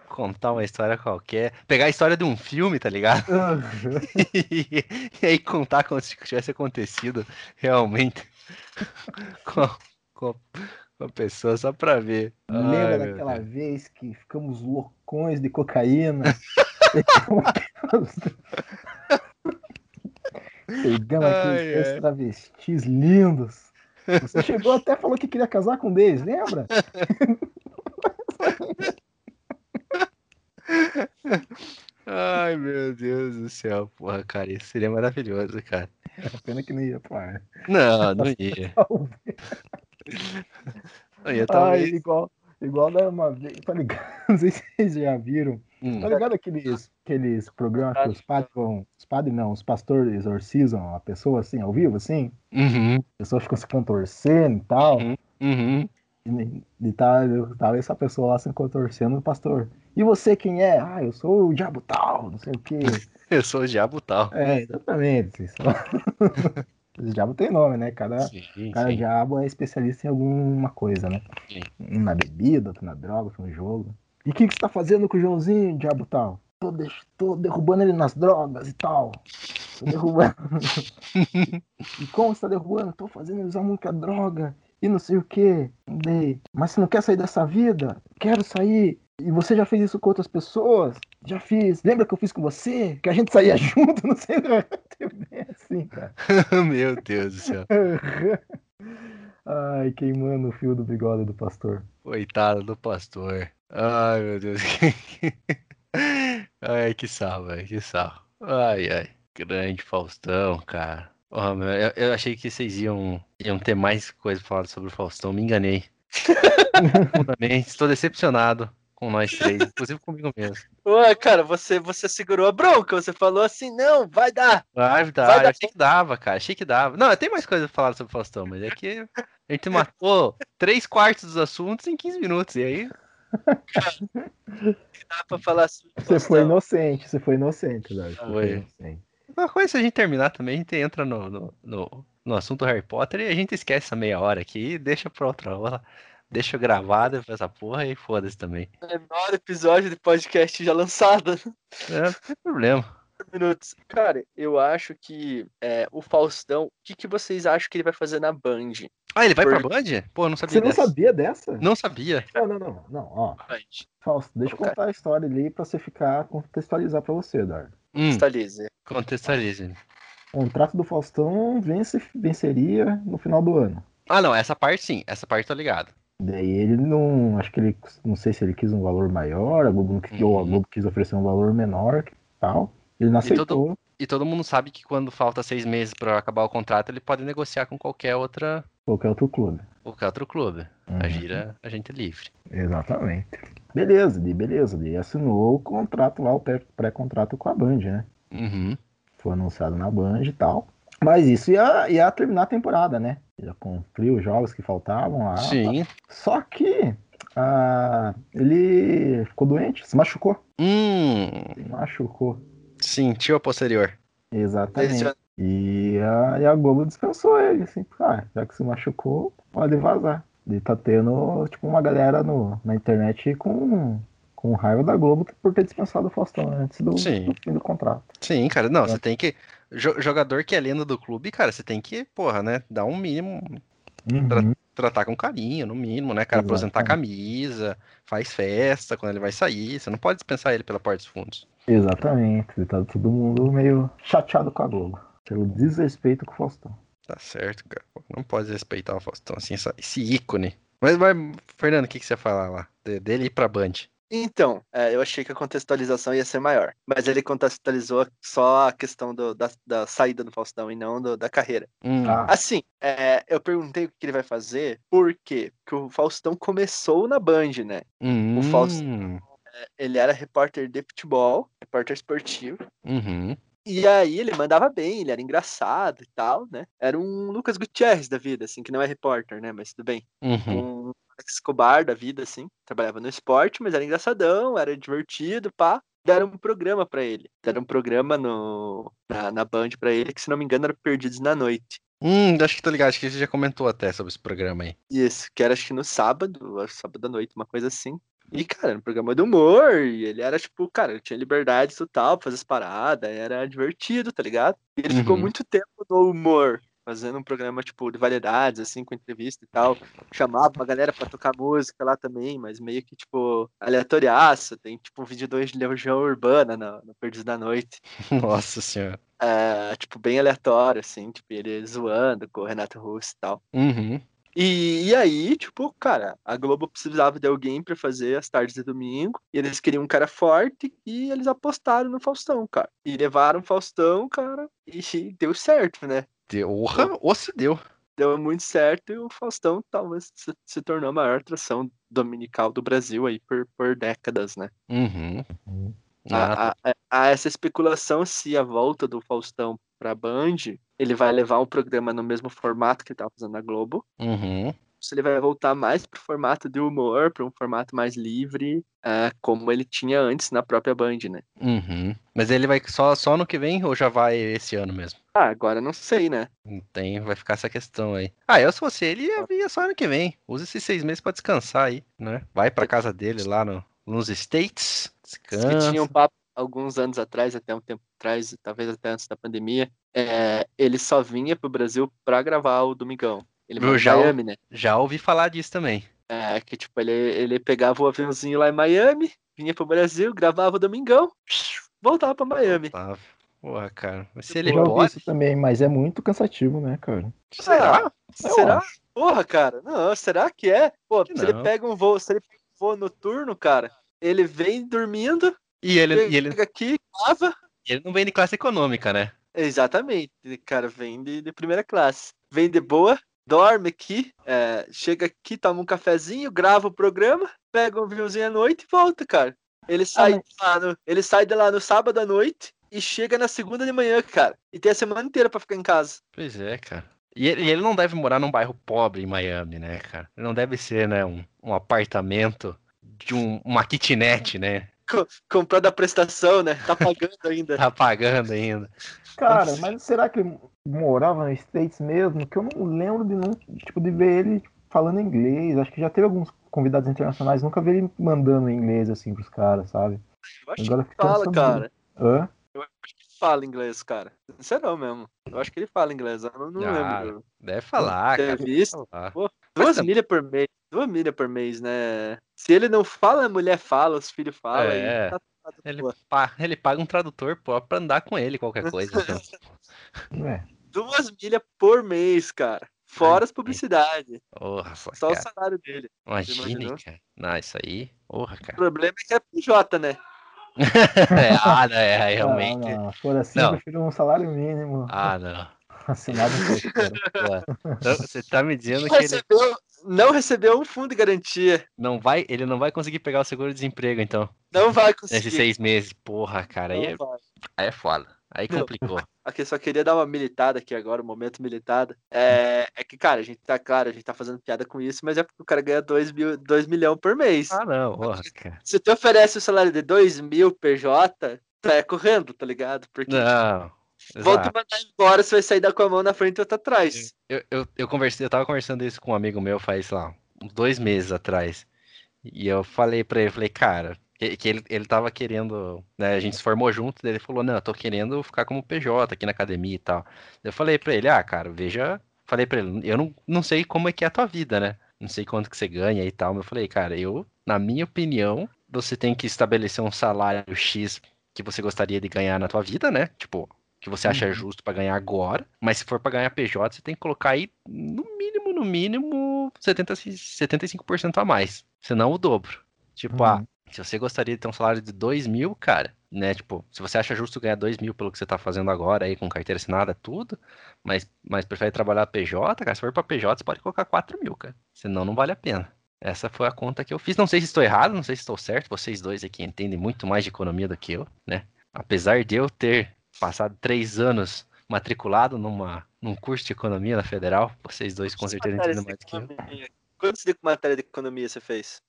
Contar uma história qualquer. Pegar a história de um filme, tá ligado? e, aí contar como se tivesse acontecido realmente com, com, com a pessoa só pra ver.
Lembra
Ai,
daquela vez que ficamos loucões de cocaína? Pegamos aqueles
ai.
travestis lindos. Você chegou até falou que queria casar com um deles, lembra?
Ai, meu Deus do céu, porra, cara, isso seria maravilhoso, cara.
Pena que não ia pro ar.
Não, não ia. Não ia,
Ai,
talvez.
igual, igual da uma vez, tá ligado? Não sei se vocês já viram.
Hum,
Tá ligado aqueles, aqueles programas que os padres vão. Os padres não, os pastores exorcizam a pessoa assim, ao vivo, assim?
Uhum,
As pessoas ficam se contorcendo e tal.
Uhum. uhum.
E, e tá, tava essa pessoa lá se contorcendo o pastor. E você quem é? Ah, eu sou o diabo tal, não sei o quê.
Eu sou o diabo tal.
É, exatamente. Os diabos tem nome, né? Cada,
Sim,
cada
sim.
diabo é especialista em alguma coisa, né?
Sim.
Um na bebida, outro na droga, outro no jogo. E o que, que você tá fazendo com o Joãozinho, diabo tal? Tô, tô derrubando ele nas drogas e tal. Tô derrubando. e como você tá derrubando? Tô fazendo ele usar muita droga e não sei o que. Mas você não quer sair dessa vida? Quero sair. E você já fez isso com outras pessoas? Já fiz. Lembra que eu fiz com você? Que a gente saía junto? Não sei. É assim, cara.
Meu Deus do céu.
Ai, queimando o fio do bigode do pastor.
Coitado do pastor. Ai, meu Deus. Ai, que sarro, velho. Que sarro. Ai, ai. Grande Faustão, cara. Ó, meu, eu, eu achei que vocês iam, iam ter mais coisa pra falar sobre o Faustão. Me enganei. Profundamente. Estou decepcionado com nós três, inclusive comigo mesmo.
Ué, cara, você, você segurou a bronca, você falou assim, não, vai dar.
Vai dar,
Vai
eu
dar
achei que dava, cara. Achei que dava. Não, tem mais coisa pra falar sobre o Faustão, mas é que a gente matou três quartos dos assuntos em 15 minutos. E aí,
Dá pra falar assim.
Você foi inocente, você foi inocente, Dário. Você
Foi.
inocente.
Uma coisa, se a gente terminar também, a gente entra no, no, no, no assunto Harry Potter e a gente esquece essa meia hora aqui e deixa pra outra hora. Deixa gravada essa porra e foda-se também.
Menor episódio de podcast já lançado.
É, não tem problema.
minutos. Cara, eu acho que é, o Faustão, o que, que vocês acham que ele vai fazer na Band?
Ah, ele vai pra
Por-
Band? Pô, eu não sabia
Você não
dessa.
sabia dessa?
Não sabia.
Não, não, não, não, ó. Fausto, deixa eu contar a história ali pra você ficar, contextualizar pra você, Eduardo.
Hum,
Stalize.
contextualize.
O contrato do Faustão vence, venceria no final do ano.
Ah, não, essa parte sim. Essa parte tô ligado.
Daí ele não. Acho que ele. Não sei se ele quis um valor maior, a Globo não quis, ou a
Uhum.
Globo quis oferecer um valor menor que tal. Ele não
E todo-
aceitou.
E todo mundo sabe que quando falta seis meses pra acabar o contrato, ele pode negociar com qualquer outra,
Qualquer outro clube.
qualquer outro clube.
Uhum.
A gira, a gente é livre.
Exatamente. Beleza, daí beleza. Daí assinou o contrato lá, o pré- pré-contrato com a Band, né?
Uhum.
Foi anunciado na Band e tal. Mas isso ia, ia terminar a temporada, né? Já cumpriu os jogos que faltavam lá.
Sim.
Só que ah, ele ficou doente, se machucou.
Hum,
Se machucou.
Sentiu a posterior.
Exatamente. E a, e a Globo dispensou ele, assim, ah, já que se machucou, pode vazar. Ele tá tendo, tipo, uma galera no, na internet com, com raiva da Globo por ter dispensado o Faustão antes do,
Sim.
do fim do contrato.
Sim, cara, não,
É.
você tem que. jo- Jogador que é lenda do clube, cara, você tem que, porra, né? Dar um mínimo.
Uhum.
Tratar com carinho, no mínimo, né, cara? Apresentar a camisa, faz festa quando ele vai sair. Você não pode dispensar ele pela porta dos fundos.
Exatamente. Tá todo mundo meio chateado com a Globo. Pelo desrespeito com o Faustão.
Tá certo, cara. Não pode respeitar o Faustão, assim, essa- esse ícone. Mas, mas Fernando, o que, que você ia falar lá? De- dele ir pra Band.
Então, é, eu achei que a contextualização ia ser maior. Mas ele contextualizou só a questão do- da, da saída do Faustão e não do- da carreira.
Hum,
Ah,
Assim, é, eu perguntei o que ele vai fazer, por quê? Porque o Faustão começou na Band, né?
hum,
Faustão. Ele era repórter de futebol, repórter esportivo.
Uhum.
E aí ele mandava bem, ele era engraçado e tal, né? Era um Lucas Gutierrez da vida, assim, que não é repórter, né? Mas tudo bem.
Uhum.
Um Escobar da vida, assim. Trabalhava no esporte, mas era engraçadão, era divertido, pá. Deram um programa pra ele. Deram um programa no, na, na Band pra ele, que se não me engano era Perdidos na Noite.
Hum, acho que tô ligado, acho que você já comentou até sobre esse programa aí.
Isso, que era acho que no sábado, sábado à noite, uma coisa assim. E, cara, era um programa de humor, e ele era, tipo, cara, ele tinha liberdade total pra fazer as paradas, era divertido, tá ligado? E ele ficou
Uhum.
muito tempo no humor, fazendo um programa, tipo, de variedades, assim, com entrevista e tal. Chamava uma galera pra tocar música lá também, mas meio que, tipo, aleatoriaço. Tem, tipo, um vídeo 2 de Legião Urbana no, no Perdidos da Noite.
Nossa senhora.
É, tipo, bem aleatório, assim, tipo, ele zoando com o Renato Russo e tal.
Uhum.
E, e aí, tipo, cara, a Globo precisava de alguém pra fazer as tardes de domingo, e eles queriam um cara forte, e eles apostaram no Faustão, cara. E levaram o Faustão, cara, e deu certo, né?
Deu, ou se deu.
Deu muito certo, e o Faustão talvez se, se tornou a maior atração dominical do Brasil aí por, por décadas, né?
Uhum.
Uhum.
Ah,
há essa especulação se a volta do Faustão pra Band, ele vai levar um programa no mesmo formato que ele tava fazendo na Globo,
uhum.
se ele vai voltar mais pro formato de humor, para um formato mais livre, ah, como ele tinha antes na própria Band, né?
Uhum. Mas ele vai só, só no que vem ou já vai esse ano mesmo?
Ah, agora não sei, né?
Tem, vai ficar essa questão aí. Ah, eu se fosse ele, ia, ia só ano que vem. Usa esses seis meses pra descansar aí, né? Vai pra casa dele lá no, nos States,
Diz
descansa.
que tinha um papo alguns anos atrás, até um tempo atrás, talvez até antes da pandemia, é, ele só vinha pro Brasil pra gravar o Domingão. Ele
Eu já-
Miami, né?
Já ouvi falar disso também.
É, que tipo, ele, ele pegava o aviãozinho lá em Miami, vinha pro Brasil, gravava o Domingão, voltava pra Miami.
Tá. Porra, cara. Mas se ele
Eu já ouvi
pode.
isso também, mas é muito cansativo, né, cara?
Será?
Eu
Será?
acho.
Porra, cara, não, será que é? Pô,
Que
se ele
não.
pega um voo, se ele pega um voo noturno, cara, ele vem dormindo,
E ele, e ele,
chega aqui,
ele não vem de classe econômica, né?
Exatamente, cara, vem de, de primeira classe. Vem de boa, dorme aqui, é, chega aqui, toma um cafezinho, grava o programa, pega um aviãozinho à noite e volta, cara. Ele sai,
mas-
de lá no, ele sai de lá no sábado à noite e chega na segunda de manhã, cara. E tem a semana inteira pra ficar em casa.
Pois é, cara. E ele, ele não deve morar num bairro pobre em Miami, né, cara? Ele não deve ser, né, um, um apartamento de um, uma kitnet, né?
Co- comprando a prestação, né? Tá pagando ainda.
Tá pagando ainda.
Cara, mas será que ele morava nos States mesmo? Que eu não lembro de não, tipo, de ver ele falando inglês. Acho que já teve alguns convidados internacionais, nunca vi ele mandando em inglês assim pros caras, sabe?
Eu acho
Agora
que fala,
nessa
cara.
Hã?
Eu acho que ele fala inglês, cara. Sincerão mesmo. Eu acho que ele fala inglês. Eu não, não
Ah,
lembro.
Deve falar, cara.
visto.
falar.
Duas
também-
milhas por mês. Duas milhas por mês, né? Se ele não fala, a mulher fala, os filhos falam.
É.
e tá- tá
Ele, pa- ele paga um tradutor pô, pra andar com ele, qualquer coisa. Então.
É.
Duas milhas por mês, cara. Fora as publicidades.
Porra, só,
Só o
cara.
salário dele.
Imagine,
imaginou?
cara. Não, isso aí. Porra,
O
cara.
problema é que é PJ, né?
É, ah, não, é, realmente.
Não, não. Se for assim,
Não.
eu prefiro um salário mínimo
Ah, não.
assinado um pouco, cara.
Então Você tá me dizendo que ele
não recebeu um fundo de garantia.
não vai, ele não vai conseguir pegar o seguro-desemprego, então,
Não vai conseguir.
nesses seis meses. Porra, cara, aí
Não
é,
vai.
aí é foda. Aí
Não.
complicou.
Aqui só queria dar uma militada aqui agora, um momento militada. É, é que, cara, a gente tá, claro, a gente tá fazendo piada com isso, mas é porque o cara ganha 2 mil, dois milhões por mês.
Ah, não, porra, cara.
Se tu oferece o salário de 2 mil PJ, tá é correndo, tá ligado? Porque
Não.
Vão te mandar embora, você vai sair da com a mão na frente e outra atrás.
Eu, eu, eu conversei, eu tava conversando isso com um amigo meu faz, sei lá, uns dois meses atrás. E eu falei pra ele, falei, cara, que, que ele, ele tava querendo, né, a gente se formou junto, daí ele falou, não, eu tô querendo ficar como PJ aqui na academia e tal. Eu falei pra ele, ah, cara, veja, falei pra ele, eu não, não sei como é que é a tua vida, né? Não sei quanto que você ganha e tal, mas eu falei, cara, eu, na minha opinião, você tem que estabelecer um salário X que você gostaria de ganhar na tua vida, né? Tipo, que você acha
Uhum.
justo pra ganhar agora, mas se for pra ganhar PJ, você tem que colocar aí no mínimo, no mínimo 70, 75% a mais, senão o dobro. Tipo, ah,
Uhum.
se você gostaria de ter um salário de 2 mil, cara, né? Tipo, se você acha justo ganhar 2 mil pelo que você tá fazendo agora aí com carteira assinada, tudo, mas, mas prefere trabalhar PJ, cara, se for pra PJ, você pode colocar 4 mil, cara. Senão não vale a pena. Essa foi a conta que eu fiz. Não sei se estou errado, não sei se estou certo. Vocês dois aqui entendem muito mais de economia do que eu, né? Apesar de eu ter passado três anos matriculado numa, num curso de economia na federal, vocês dois com certeza entendem
de
mais do que eu.
Quantos de matéria de economia você fez?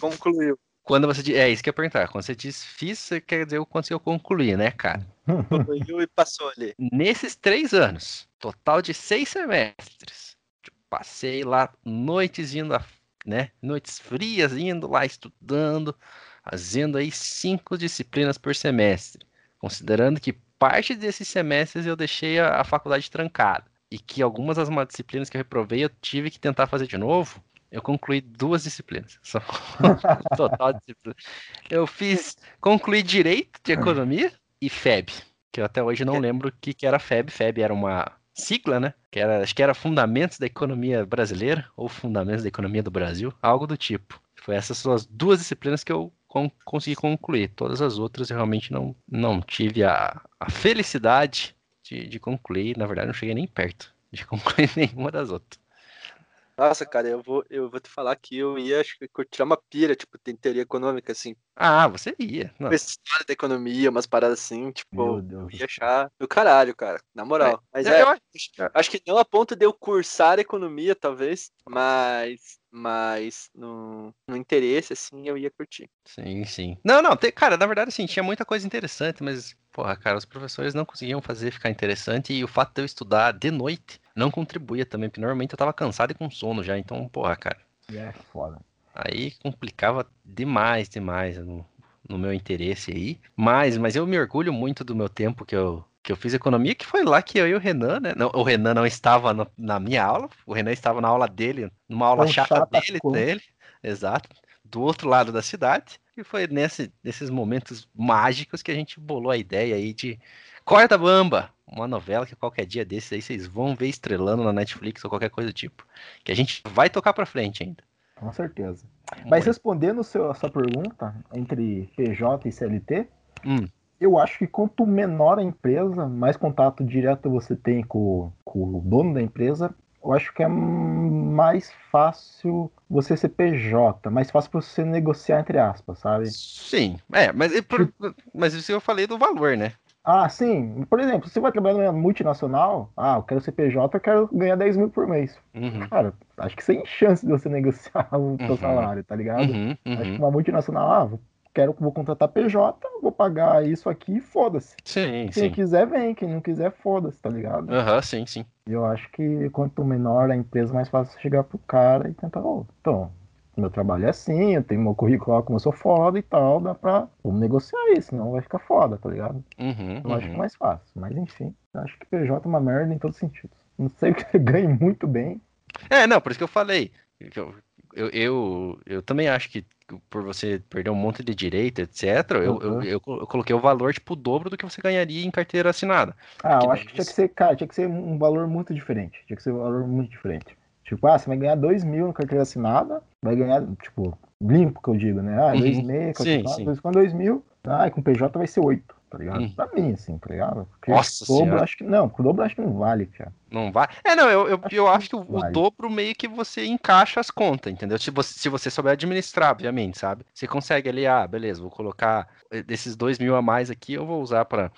Concluiu.
Quando você diz. É isso que eu ia perguntar. Quando você diz fiz, você quer dizer o quanto eu concluí, né, cara?
Concluiu e passou ali.
Nesses três anos, total de seis semestres, passei lá noites indo, a- né? Noites frias indo lá estudando, fazendo aí cinco disciplinas por semestre, considerando que parte desses semestres eu deixei a, a faculdade trancada e que algumas das disciplinas que eu reprovei eu tive que tentar fazer de novo. Eu concluí duas disciplinas. Só total disciplina. Eu fiz, concluí direito de economia e FEB que eu até hoje não
É.
lembro o que, que era FEB. FEB era uma sigla, né? Que era, acho que era Fundamentos da Economia Brasileira ou Fundamentos da Economia do Brasil, algo do tipo. Foi essas são as duas disciplinas que eu con- consegui concluir. Todas as outras eu realmente não, não tive a, a felicidade de, de concluir. Na verdade, não cheguei nem perto de concluir nenhuma das outras.
Nossa, cara, eu vou, eu vou te falar que eu ia, acho que tirar uma pira, tipo, tem teoria econômica, assim,
Ah, você ia. Não,
história da economia, umas paradas assim, tipo, eu ia achar do caralho, cara, na moral. Mas
eu-
é,
eu acho-
acho que não a ponto de eu cursar economia, talvez, mas, mas no, no interesse, assim, eu ia curtir.
Sim, sim. Não, não, tem- cara, na verdade, assim, tinha muita coisa interessante, mas, porra, cara, os professores não conseguiam fazer ficar interessante e o fato de eu estudar de noite não contribuía também, porque normalmente eu tava cansado e com sono já, então, porra, cara,
É foda.
Aí complicava demais, demais no, no meu interesse aí. Mas, mas eu me orgulho muito do meu tempo que eu, que eu fiz economia, que foi lá que eu e o Renan, né? Não, o Renan não estava no- na minha aula, o Renan estava na aula dele, numa aula
Tão
chata,
chata
dele, dele, exato, do outro lado da cidade. E foi nesse, nesses momentos mágicos que a gente bolou a ideia aí de Corta Bamba, uma novela que qualquer dia desses aí vocês vão ver estrelando na Netflix ou qualquer coisa do tipo. Que a gente vai tocar pra frente ainda.
Com certeza. Mas respondendo seu, a sua pergunta entre PJ e CLT,
Hum.
eu acho que quanto menor a empresa, mais contato direto você tem com, com o dono da empresa, eu acho que é mais fácil você ser PJ, mais fácil pra você negociar, entre aspas, sabe?
Sim, é, mas, mas isso eu falei do valor, né?
Ah, sim. Por exemplo, você vai trabalhar numa multinacional, ah, eu quero ser PJ, eu quero ganhar 10 mil por mês.
Uhum,
Cara, acho que sem chance de você negociar o seu
Uhum.
salário, tá ligado?
uhum,
Acho que
uhum.
uma multinacional, ah, vou- quero vou contratar PJ, vou pagar isso aqui e foda-se.
Sim,
Quem
sim.
quiser, vem. Quem não quiser, foda-se, tá ligado?
Aham, sim, sim.
E eu acho que quanto menor a empresa, mais fácil chegar pro cara e tentar, ô, então, meu trabalho é assim, eu tenho meu currículo como eu sou foda e tal, dá pra. Vamos negociar isso, senão vai ficar foda, tá ligado?
Uhum,
Eu acho que é
uhum.
mais fácil. Mas enfim, eu acho que PJ é uma merda em todos os sentidos. Não sei que você ganhe muito bem.
É, não, por isso que eu falei. Eu, eu, eu, eu também acho que por você perder um monte de direito, etc., eu, eu,
Uhum.
eu, eu coloquei o valor, tipo, o dobro do que você ganharia em carteira assinada.
Ah,
Que
eu acho que tinha que ser, cara, tinha que ser um valor muito diferente. Tinha que ser um valor muito diferente. Tipo, ah, você vai ganhar 2 mil na carteira assinada, vai ganhar, tipo, limpo que eu digo, né? Ah,
Uhum.
2,5,
Sim,
carteira
sim.
assinada, com 2 mil, ah, e com PJ vai ser 8, tá ligado?
Uhum.
Pra mim, assim, tá ligado? Porque
Nossa
o dobro,
Senhora.
acho que não, o dobro acho que não vale, cara.
Não vai. É, não, eu, eu, eu acho que o, o
Vale.
dobro meio que você encaixa as contas, entendeu? Se você, se você souber administrar, obviamente, sabe? Você consegue ali, ah, beleza, vou colocar eh, desses dois mil a mais aqui, eu vou usar para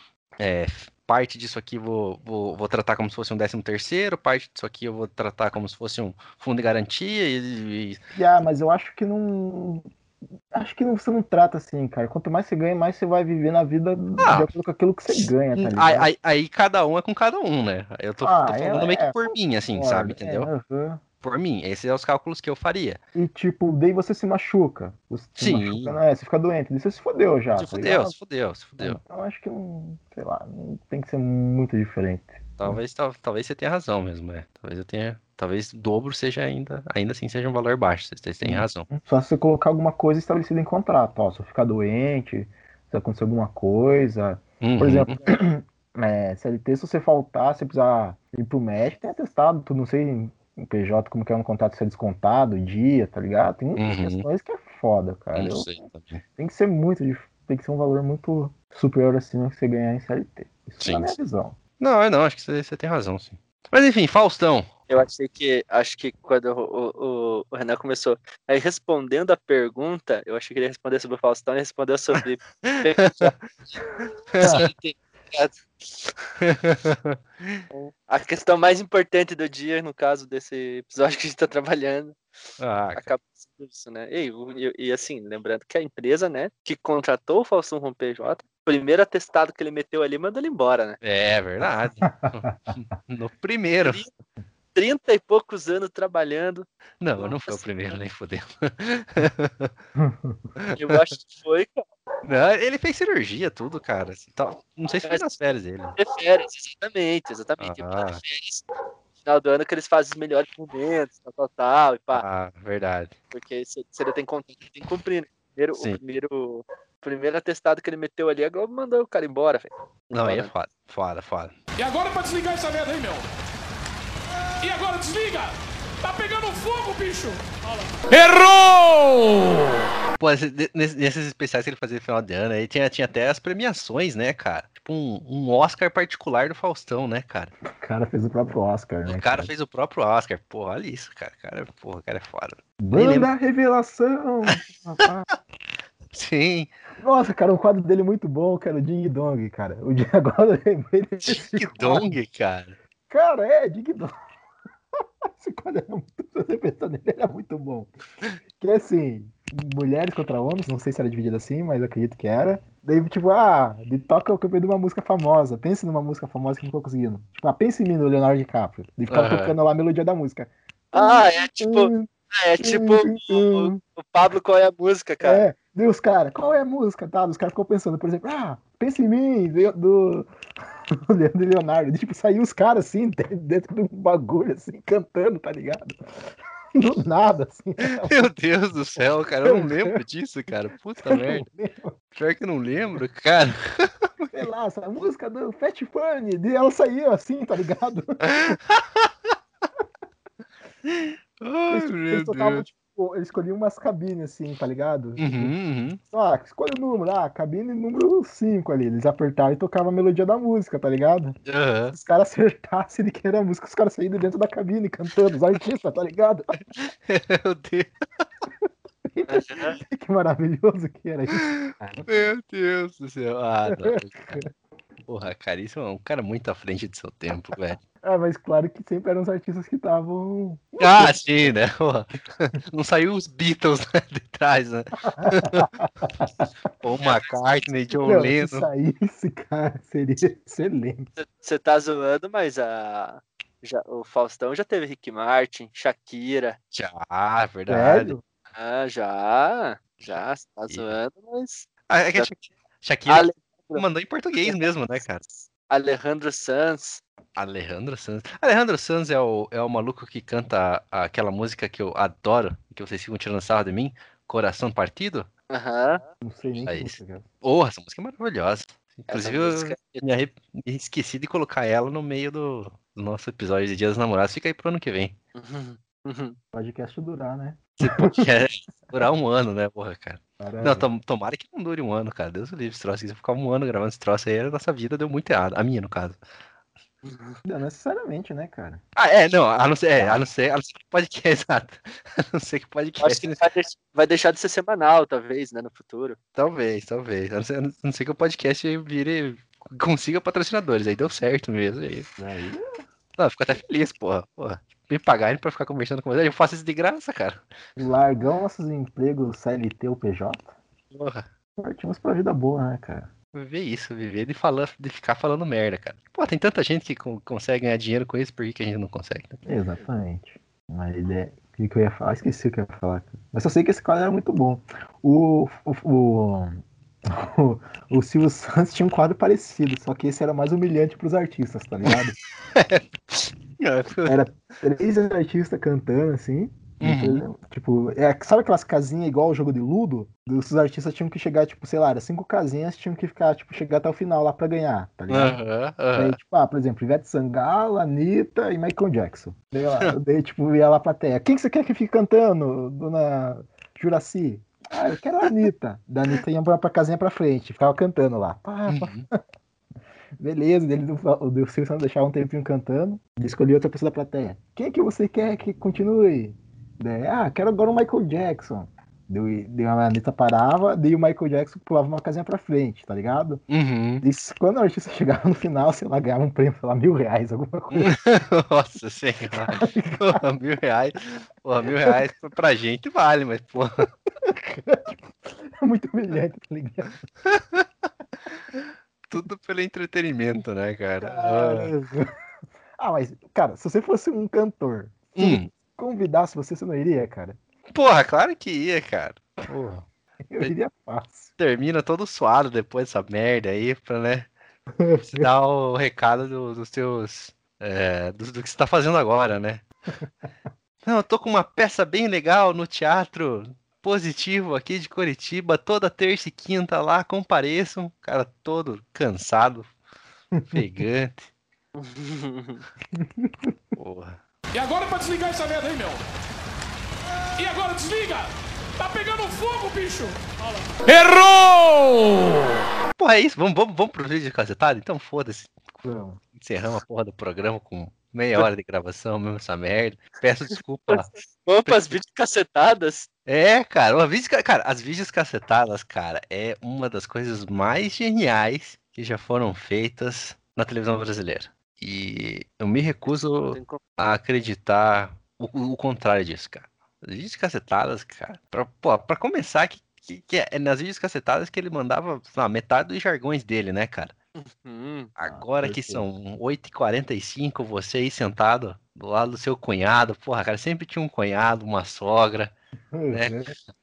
parte disso aqui vou, vou, vou tratar como se fosse um décimo terceiro, parte disso aqui eu vou tratar como se fosse um fundo de garantia e, e-
ah, mas eu acho que não. Acho que você não trata assim, cara. Quanto mais você ganha, mais você vai viver na vida
Ah.
de acordo com aquilo que você ganha, tá ligado?
aí, aí- aí cada um é com cada um, né? Eu tô,
Ah,
tô falando
é,
meio que
é,
por mim, assim, sabe?
é,
Entendeu? Por mim, esses são os cálculos que eu faria.
E tipo, daí você se machuca. Você se
Sim.
machuca, né? Você fica doente. Daí você se fodeu já.
se
tá
fudeu,
ligado?
se fudeu, se fudeu.
Então acho que não, sei lá, não tem que ser muito diferente.
Talvez, tal- talvez você tenha razão mesmo, é. Talvez eu tenha. Talvez dobro seja ainda, ainda assim seja um valor baixo. Vocês têm razão.
Só se você colocar alguma coisa estabelecida em contrato, ó, se eu ficar doente, se acontecer alguma coisa. Por
Uhum.
exemplo, é, CLT, se você faltar, se você precisar ir pro médico, tem atestado, tudo, não sei em PJ como que é um contrato se é descontado, dia, tá ligado? Tem muitas
Uhum.
questões que é foda, cara. Eu- tem que ser muito, tem que ser um valor muito superior acima que você ganhar em CLT. Isso
Sim,
é a minha visão.
Não, é não, acho que você, você tem razão, sim. Mas enfim, Faustão.
Eu achei que, acho que quando o, o, o Renan começou aí respondendo a pergunta, eu achei que ele ia responder sobre o Faustão e respondeu sobre a questão mais importante do dia, no caso desse episódio que a gente tá trabalhando,
ah,
acaba sendo isso, né? E, e, e, assim, lembrando que a empresa, né, que contratou o Faustão com o PJ, primeiro atestado que ele meteu ali, mandou ele embora, né?
é verdade. no primeiro.
Trinta e poucos anos trabalhando,
Não, não foi o
Nossa.
primeiro, nem fodeu.
eu acho que foi, cara.
Não, ele fez cirurgia, tudo, cara. tal. Não sei se foi nas férias dele.
De férias, exatamente, exatamente.
Ah.
Férias, no final do ano que eles fazem os melhores momentos, tal, tal, tal, e pá.
Ah, verdade.
Porque ele tem tem que cumprir, né? Primeiro,
Sim.
o primeiro, o primeiro atestado que ele meteu ali, a Globo mandou o cara embora, velho.
Não, aí é
Foda.
foda, foda, foda.
E agora pra desligar essa merda aí, meu? E agora desliga! Tá pegando fogo, bicho! Errou!
Pô, nesses especiais que ele fazia no final de ano, aí tinha, tinha até as premiações, né, cara? Tipo um, um Oscar particular do Faustão, né, cara?
O cara fez o próprio Oscar, né?
O cara fez o próprio Oscar. Porra, olha isso, cara. Cara, porra, o cara é foda.
Banda
lembro.
Revelação!
Sim.
Nossa, cara, um quadro dele muito bom, cara, o Ding Dong, cara. O Ding- Agora eu lembrei desse
Que
quadro.
dong, cara.
Cara, é, Ding Dong. Esse quadro era muito. Você nele, era muito bom. Que assim, mulheres contra homens, não sei se era dividido assim, mas acredito que era. Daí, tipo, ah, de toca o campeão de uma música famosa. Pense numa música famosa que não ficou conseguindo. Tipo, ah, pense em mim, do Leonardo DiCaprio. Daí ficava
Aham.
tocando lá a melodia da música.
Ah, é tipo,
Hum,
é tipo o, o Pablo qual é a música, cara.
É, daí os caras, qual é a música? Tá, os caras ficam pensando, por exemplo, ah, pensa em mim, do Leandro e Leonardo. Tipo, saiu os caras assim, dentro de um bagulho, assim, cantando, tá ligado? Do nada, assim.
Meu Deus do céu, cara. Eu não lembro disso, cara. Puta merda. Pior que eu não lembro, cara.
Sei lá, essa música do Fat Funny, e ela saiu assim, tá ligado?
Ai,
Eles,
meu
eles tocavam,
Deus.
tipo, eles escolhiam umas cabines, assim, tá ligado?
Uhum, uhum.
Ah, escolhe o número, ah, cabine número 5 ali. Eles apertavam e tocavam a melodia da música, tá ligado?
Aham.
os caras acertassem de que era a música, os caras saíram de dentro da cabine cantando, os artistas, tá ligado?
Meu Deus.
que maravilhoso que era isso.
Meu Deus do céu. Ah, não. Porra, cara, isso é um cara muito à frente do seu tempo, velho.
Ah, mas claro que sempre eram os artistas que estavam.
Ah, sim, né? Porra. Não saiu os Beatles né, de trás, né? Paul McCartney, John
se
Lennon.
saísse, cara, seria excelente.
Você tá zoando, mas a, já, o Faustão já teve Rick Martin, Shakira.
Já, verdade.
Sério?
Ah, já. Já, você tá zoando, mas.
Ah, é que a Shakira, Shakira
Ale-
mandou em português mesmo, né, cara?
Alejandro Sanz.
Alejandro Sanz. Alejandro Sanz é o, é o maluco que canta aquela música que eu adoro, que vocês ficam tirando sarro de mim, Coração Partido.
Aham.
Não sei nem
É
que
isso.
música.
Porra, essa música é maravilhosa. Inclusive, eu
música é
me, arre- me esqueci de colocar ela no meio do, do nosso episódio de Dia dos Namorados. Fica aí pro ano que vem.
Uhum, uhum.
Podcast durar, né?
Esse podcast durar um ano, né, porra, cara? Não, tom- tomara que não dure um ano, cara. Deus o livre esse troço. Se eu ficar um ano gravando esse troço aí, a nossa vida deu muito errado. A minha, no caso.
Não necessariamente, né, cara?
Ah, é, não, a não ser, é, a não ser, a não ser que podcast, exato. A não ser que
Eu Acho
podcast.
que vai deix- vai deixar de ser semanal, talvez, né, no futuro.
Talvez, talvez. A não ser, a não ser que o podcast vire. consiga patrocinadores. Aí deu certo mesmo. Aí.
Aí,
Não, eu fico até feliz, porra. porra. Me pagarem pra ficar conversando com vocês. Eu faço isso de graça, cara.
largão nossos empregos CLT ou PJ,
Porra.
partimos pra vida boa, né, cara?
Viver isso, viver de, falar, de ficar falando merda, cara. Pô, tem tanta gente que con- consegue ganhar dinheiro com isso, por que, que a gente não consegue? né?
Exatamente. Uma ideia. O que, eu ia falar? Esqueci o que eu ia falar. Mas eu sei que esse quadro era muito bom. O, o, o, o, o Silvio Santos tinha um quadro parecido, só que esse era mais humilhante pros artistas, tá ligado? Era três artistas cantando assim.
Uhum.
Tipo, é, sabe aquelas casinhas igual o jogo de Ludo? Os artistas tinham que chegar, tipo, sei lá, era cinco casinhas, tinham que ficar, tipo, chegar até o final lá pra ganhar, tá ligado?
Aham,
Aí,
aham.
tipo, ah, por exemplo, Ivete Sangalo, Anitta e Michael Jackson. Daí, lá, daí tipo, ia lá pra terra. Quem que você quer que fique cantando, dona Juraci? Ah, eu quero a Anitta. Da Anitta ia pra, pra casinha pra frente, ficava cantando lá. Pá, pá. Beleza, ele, o o Silvio Santos deixava um tempinho cantando, ele escolhia outra pessoa da plateia. Quem é que você quer que continue? Daí, ah, quero agora o Michael Jackson. Daí, daí a Anitta parava, daí o Michael Jackson pulava uma casinha pra frente, tá ligado?
Uhum.
E quando o artista chegava no final, sei lá, ganhava um prêmio, sei lá, mil reais, alguma coisa.
Nossa senhora. Porra, mil reais. Porra, mil reais pra gente vale, mas, porra.
É muito humilhante, tá ligado?
Tudo pelo entretenimento, né, cara? Ah.
Ah, mas, cara, se você fosse um cantor,
Hum.
convidasse você, você não iria, cara?
Porra, claro que ia, cara. Porra.
Eu iria fácil.
Termina todo suado depois dessa merda aí, pra, né? Você dar o recado do- dos seus. é, do, do que você tá fazendo agora, né? Não, eu tô com uma peça bem legal no teatro positivo aqui de Curitiba, toda terça e quinta lá, compareçam. Cara todo cansado, ofegante. Porra.
E agora é pra desligar essa merda aí, meu. E agora desliga! Tá pegando fogo, bicho! Errou!
Porra, é isso. Vamos, vamos, vamos pro vídeo de cacetado? Então foda-se. Encerramos a porra do programa com meia hora de gravação, mesmo essa merda. Peço desculpa.
Vamos pras vídeos cacetadas.
É, cara, uma vídeo, cara, as vídeos cacetadas, cara, é uma das coisas mais geniais que já foram feitas na televisão brasileira. E eu me recuso a acreditar o, o contrário disso, cara. As vídeos cacetadas, cara, pra, pô, pra começar, que, que, que é nas vídeos cacetadas que ele mandava lá, metade dos jargões dele, né, cara?
Hum,
Agora que
perfeito.
são 8h45, você aí sentado do lado do seu cunhado, porra, cara, sempre tinha um cunhado, uma sogra, né?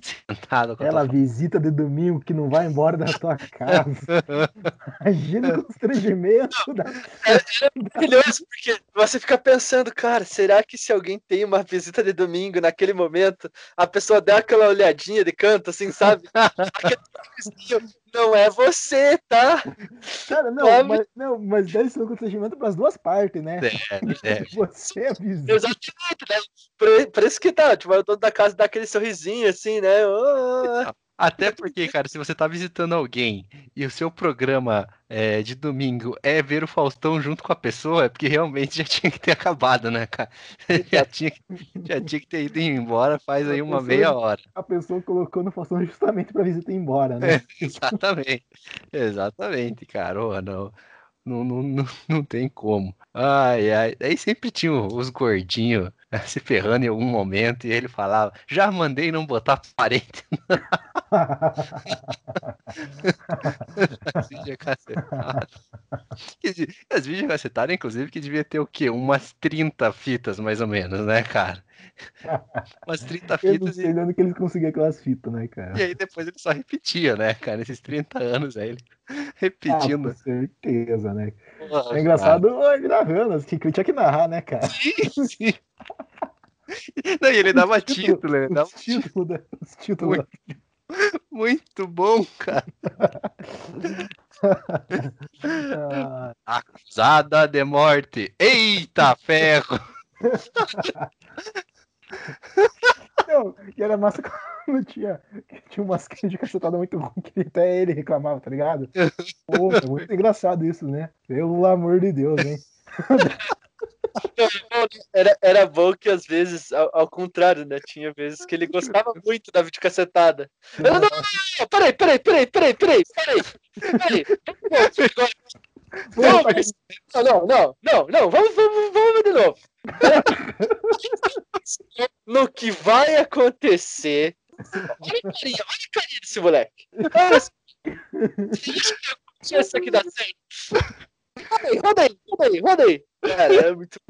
sentado com
Aquela visita de domingo que não vai embora da tua casa. Imagina o constrangimento da...
maravilhoso, porque você fica pensando, cara, será que se alguém tem uma visita de domingo naquele momento, a pessoa dá aquela olhadinha de canto, assim, sabe? Aquele não é você, tá?
Cara, não, mas, não, mas deve ser um constrangimento pras duas partes, né?
É, é.
Você avisa.
Exatamente, né? Por, por isso que tá, tipo, o dono da casa dá aquele sorrisinho, assim, né? Ah,
Até porque, cara, se você tá visitando alguém e o seu programa é, de domingo é ver o Faustão junto com a pessoa, é porque realmente já tinha que ter acabado, né, cara? Já tinha, que- já tinha que ter ido embora faz aí uma
pessoa-
meia hora.
A pessoa colocou no Faustão justamente pra visita ir embora, né?
Exatamente. Exatamente, cara. Ô, não, não, não, não, não tem como. Ai, ai. Aí sempre tinha os gordinhos se ferrando em algum momento e ele falava: Já mandei não botar parente nas vídeos cacetadas. As vídeos cacetadas, inclusive, que devia ter o quê? Umas 30 fitas, mais ou menos, né, cara? Umas 30
Eu não
fitas e
sei de onde que eles conseguiam aquelas fitas, né, cara?
e aí depois ele só repetia, né, cara? Nesses 30 anos aí, ele
Ah,
repetindo.
com certeza, né?
Porra,
É engraçado ele narrando, assim, que eu tinha que narrar, né, cara?
Sim, sim. Não, e ele dava
título-
título, ele dava
Os títulos, da- os títulos
muito bom, cara.
da- ah,
Acusada de morte. Eita ferro!
Não, e era massa quando tinha, tinha umas de cacetada muito ruim que até ele reclamava, tá ligado? Pô, é muito engraçado isso, né? Pelo amor de Deus, hein?
Era, era bom que às vezes, ao, ao contrário, né? Tinha vezes que ele gostava muito da videocacetada. Eu, não, não, não, peraí, peraí, peraí, peraí, peraí, peraí, peraí. Não, não, não, não, não, vamos, vamos, vamos ver de novo. No que vai acontecer. Olha a carinha, olha a carinha desse moleque. Olha. Deixa isso aqui dar certo. Roda aí, roda aí, roda aí. Cara, é muito.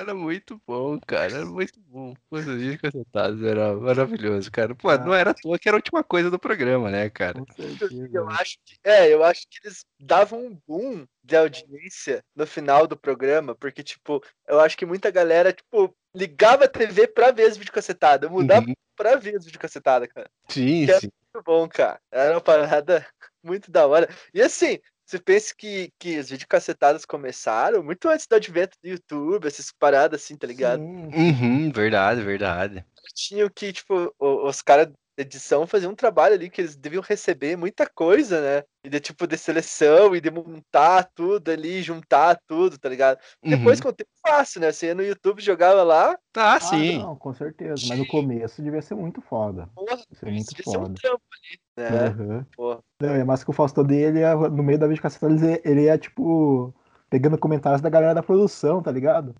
Era muito bom, cara. Era muito bom. Os vídeos cacetados era maravilhoso, cara. Pô, não era à toa que era a última coisa do programa, né, cara?
Certeza.
Eu acho que, é, eu acho que eles davam um boom de audiência no final do programa, porque, tipo, eu acho que muita galera, tipo, ligava a TV pra ver as videocassetadas. Eu mudava
Uhum.
pra ver as videocassetadas, cara.
Sim,
Que
sim.
Muito bom, cara. Era uma parada muito da hora. E assim, você pensa que, que as videocassetadas começaram muito antes do advento do YouTube, essas paradas assim, tá ligado?
Uhum, verdade, verdade.
Tinham que, tipo, os caras da edição faziam um trabalho ali que eles deviam receber muita coisa, né? E de tipo de seleção e de montar tudo ali, juntar tudo, tá ligado? Depois
Uhum.
com o tempo fácil, né? Você ia no YouTube, jogava lá,
Ah,
Ah,
sim.
não, com certeza. Mas no começo devia ser muito foda.
porra,
Isso é muito
devia ser um
foda.
trampo ali, né?
Aham.
Porra.
Não, é mais que o Faustão dele, no meio da videocasseta, ele ele ia, tipo, pegando comentários da galera da produção, tá ligado?